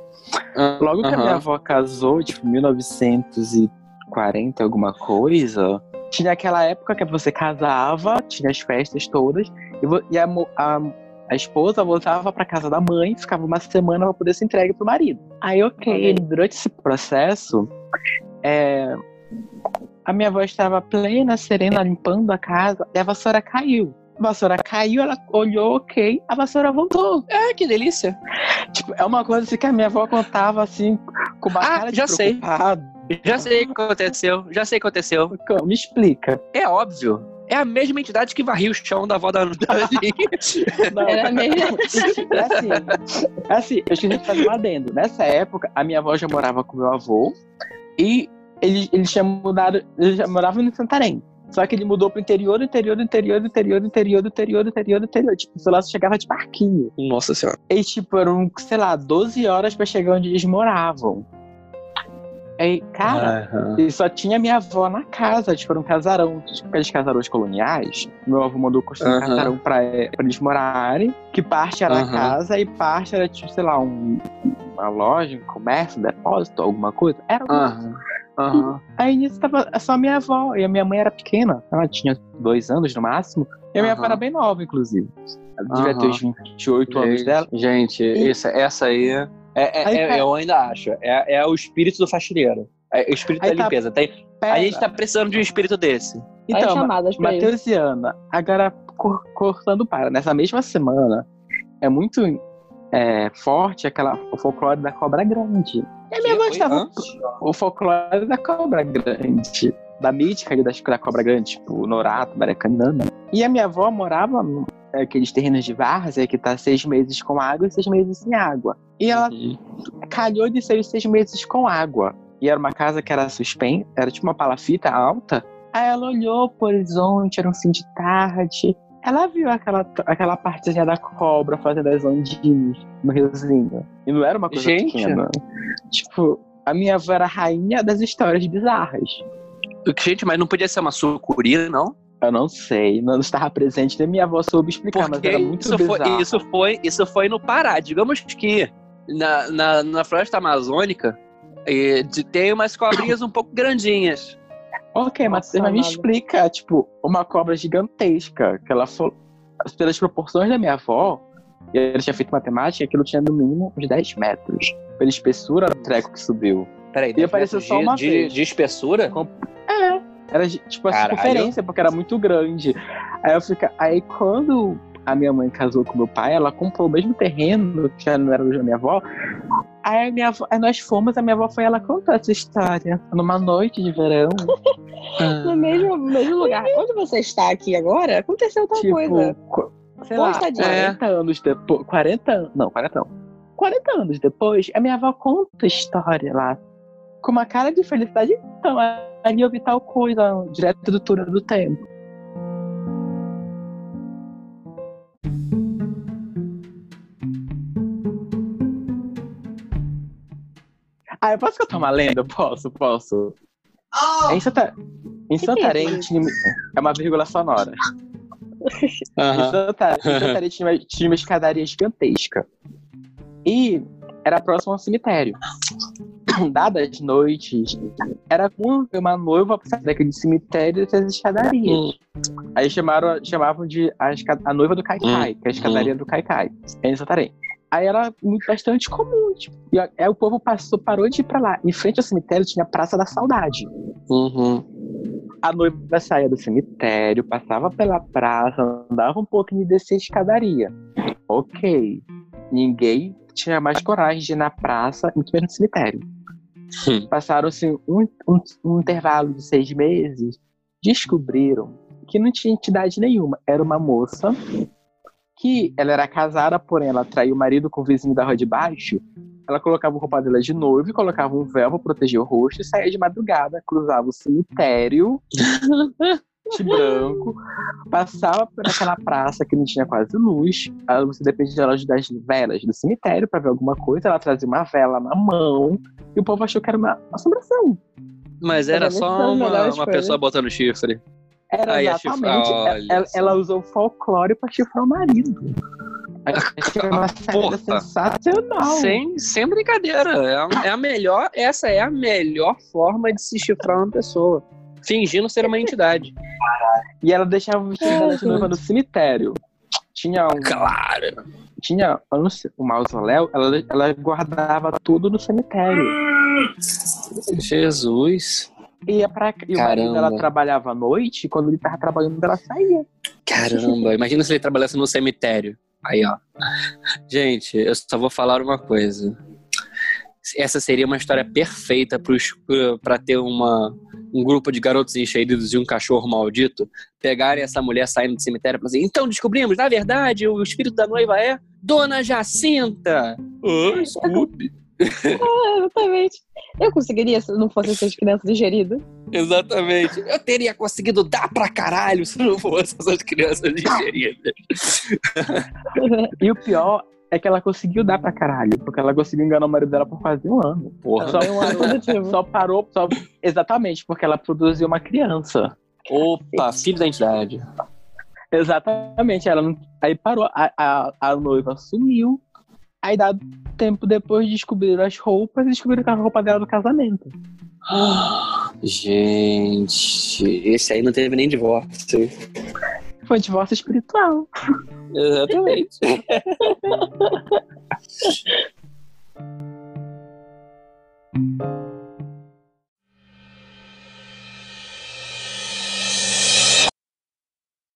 [SPEAKER 4] Logo que a minha avó casou, tipo, 1940, alguma coisa, tinha aquela época que você casava, tinha as festas todas, e, a, a, a esposa voltava pra casa da mãe, ficava uma semana pra poder ser entregue pro marido. Aí, ok,
[SPEAKER 3] Ok.
[SPEAKER 4] durante esse processo, é, a minha avó estava plena, serena, limpando a casa, e a vassoura caiu. A vassoura caiu, ela olhou, ok, a vassoura voltou.
[SPEAKER 2] Ah, que delícia.
[SPEAKER 4] Tipo, é uma coisa assim que a minha avó contava assim, com uma
[SPEAKER 2] Ah,
[SPEAKER 4] cara de
[SPEAKER 2] já sei.
[SPEAKER 4] preocupado.
[SPEAKER 2] Já sei o que aconteceu. Já sei o que aconteceu.
[SPEAKER 4] Me explica.
[SPEAKER 2] É óbvio. É a mesma entidade que varria o chão da avó da da gente.
[SPEAKER 4] Não,
[SPEAKER 3] Era mesmo.
[SPEAKER 4] é assim, é assim, eu esqueci de fazer um adendo. Nessa época, a minha avó já morava com meu avô e ele, ele tinha mudado, ele já morava em Santarém. Só que ele mudou pro interior, interior, interior, interior, interior, interior, interior, interior. Tipo, lá, só chegava de barquinho.
[SPEAKER 2] Nossa senhora.
[SPEAKER 4] E, tipo, eram, sei lá, 12 horas pra chegar onde eles moravam. Aí, cara,
[SPEAKER 2] Aham.
[SPEAKER 4] E só tinha minha avó na casa, tipo, era um casarão, tipo aqueles casarões coloniais. Meu avô mandou construir um
[SPEAKER 2] Aham.
[SPEAKER 4] casarão pra, pra eles morarem, que parte era a
[SPEAKER 2] Aham.
[SPEAKER 4] casa e parte era, tipo, sei lá, um, uma loja, um comércio, um depósito, alguma coisa. Era um...
[SPEAKER 2] Aham.
[SPEAKER 4] Aí nisso tava só minha avó, e a minha mãe era pequena, ela tinha dois anos no máximo, e a minha avó
[SPEAKER 2] Aham.
[SPEAKER 4] era bem nova, inclusive. Ela devia ter
[SPEAKER 2] Aham.
[SPEAKER 4] uns 28 anos dela.
[SPEAKER 2] Gente,
[SPEAKER 4] E-
[SPEAKER 2] essa, essa aí. É, é-
[SPEAKER 4] Aí,
[SPEAKER 2] é- eu ainda acho. É, é o espírito do faxineiro. É o espírito
[SPEAKER 4] Aí
[SPEAKER 2] da
[SPEAKER 4] tá-
[SPEAKER 2] limpeza. Tem-
[SPEAKER 4] Pera.
[SPEAKER 2] a gente tá precisando de um espírito desse.
[SPEAKER 4] Então. Matheus e Ana, agora cor- cortando para, nessa mesma semana, é muito é, forte aquela, o folclore da cobra grande. E a minha avó estava o folclore da cobra grande, da mítica ali da, da cobra grande, tipo Norato, Maracanã. E a minha avó morava naqueles terrenos de várzea que tá seis meses com água e seis meses sem água. E ela calhou de ser seis meses com água. E era uma casa que era suspensa, era tipo uma palafita alta. Aí ela olhou pro horizonte, era um fim de tarde. Ela viu aquela, aquela partezinha da cobra fazendo as ondinhas no riozinho. E não era uma coisa
[SPEAKER 2] Gente.
[SPEAKER 4] pequena. Tipo, a minha avó era a rainha das histórias bizarras.
[SPEAKER 2] Gente, mas não podia ser uma sucuri, não?
[SPEAKER 4] Eu não sei, não estava presente, nem minha avó soube explicar, mas
[SPEAKER 2] Porque
[SPEAKER 4] era muito
[SPEAKER 2] isso
[SPEAKER 4] bizarro.
[SPEAKER 2] foi, isso, foi, isso foi no Pará. Digamos que na, na, na floresta amazônica eh, de- tem umas cobrinhas um pouco grandinhas.
[SPEAKER 4] Ok, mas
[SPEAKER 3] Nossa,
[SPEAKER 4] você me explica, tipo, uma cobra gigantesca, que ela falou, pelas proporções da minha avó, e ela tinha feito matemática, aquilo tinha no mínimo uns 10 metros. Pela espessura do treco que subiu.
[SPEAKER 2] Peraí,
[SPEAKER 4] E apareceu só uma
[SPEAKER 2] de,
[SPEAKER 4] vez.
[SPEAKER 2] de espessura?
[SPEAKER 4] É. Era tipo a circunferência, porque era muito grande. Aí eu fica, aí quando a minha mãe casou com meu pai, ela comprou o mesmo terreno, que já não era da minha avó. Aí, minha avó, aí nós fomos, a minha avó foi ela contou essa história numa noite de verão.
[SPEAKER 3] No mesmo, mesmo lugar. Onde você está aqui agora, aconteceu tal
[SPEAKER 4] tipo,
[SPEAKER 3] coisa.
[SPEAKER 4] sei lá,
[SPEAKER 3] estadia.
[SPEAKER 4] 40 anos depois. 40 anos. Não, 40 não. 40 anos depois, a minha avó conta a história lá. Com uma cara de felicidade. Então, ali eu vi tal coisa, direto do túnel do tempo. Ah, eu posso contar uma lenda? Posso, posso. É em, Santa... em
[SPEAKER 3] é
[SPEAKER 4] Santarém
[SPEAKER 3] isso?
[SPEAKER 4] tinha... é uma vírgula sonora. Em
[SPEAKER 2] Aham.
[SPEAKER 4] Santa, em Santarém tinha, uma- tinha uma escadaria gigantesca. E era próximo ao cemitério. Dadas noites, era como ver uma noiva passar daquele cemitério e as escadarias. Aí chamaram, chamavam de a, a noiva do Caicai, que é a escadaria do Caicai, em Santarém. Aí era muito bastante comum, tipo, e aí o povo passou, parou de ir pra lá. Em frente ao cemitério tinha a Praça da Saudade.
[SPEAKER 2] Uhum.
[SPEAKER 4] A noiva saía do cemitério, passava pela praça, andava um pouquinho e descia a escadaria. Ok. Ninguém tinha mais coragem de ir na praça, muito menos no cemitério. Passaram-se um, um- um intervalo de seis meses, descobriram que não tinha entidade nenhuma. Era uma moça que ela era casada, porém ela traiu o marido com o vizinho da rua de baixo. Ela colocava a roupa dela de noivo, colocava um véu pra proteger o rosto e saía de madrugada, cruzava o cemitério branco, passava por aquela praça que não tinha quase luz. Você dependia das velas do cemitério pra ver alguma coisa. Ela trazia uma vela na mão e o povo achou que era uma assombração.
[SPEAKER 2] Mas era
[SPEAKER 3] Era
[SPEAKER 2] só uma, uma pessoa botando chifre.
[SPEAKER 4] Era
[SPEAKER 2] Aí
[SPEAKER 4] exatamente.
[SPEAKER 2] chifra- olha
[SPEAKER 4] ela, ela usou folclore pra chifrar o marido. Achei uma
[SPEAKER 2] Porra.
[SPEAKER 4] sensacional.
[SPEAKER 2] Sem, sem brincadeira. É a, é a melhor, essa é a melhor forma de se chifrar uma pessoa. Fingindo ser uma entidade.
[SPEAKER 4] E ela deixava o vestido dela de noiva no cemitério. Tinha um.
[SPEAKER 2] Claro.
[SPEAKER 4] Tinha um mausoléu, ela, ela guardava tudo no cemitério.
[SPEAKER 2] Jesus.
[SPEAKER 4] Ia pra, e o marido dela trabalhava à noite, e quando ele tava trabalhando, ela saía.
[SPEAKER 2] Caramba, imagina se ele trabalhasse no cemitério. Aí, ó. Gente, eu só vou falar uma coisa. Essa seria uma história perfeita para ter uma, um grupo de garotos encheidos e um cachorro maldito pegarem essa mulher saindo do cemitério e falar assim: então descobrimos, na verdade, o espírito da noiva é Dona Jacinta. Oh, desculpe.
[SPEAKER 3] Ah, exatamente. Eu conseguiria se não fossem essas crianças digeridas.
[SPEAKER 2] Exatamente. Eu teria conseguido dar pra caralho se não fosse essas crianças digeridas.
[SPEAKER 4] E o pior é que ela conseguiu dar pra caralho, porque ela conseguiu enganar o marido dela por quase um ano.
[SPEAKER 2] Porra.
[SPEAKER 4] Só,
[SPEAKER 3] um ano
[SPEAKER 4] só parou, só, exatamente, porque ela produziu uma criança.
[SPEAKER 2] Opa, filho da entidade.
[SPEAKER 4] Exatamente, ela não, aí parou, a, a, a noiva sumiu. Aí, dado tempo depois, descobriram as roupas e descobriram que a roupa dela do casamento.
[SPEAKER 2] Gente, esse aí não teve nem divórcio.
[SPEAKER 4] Foi divórcio espiritual.
[SPEAKER 2] Exatamente.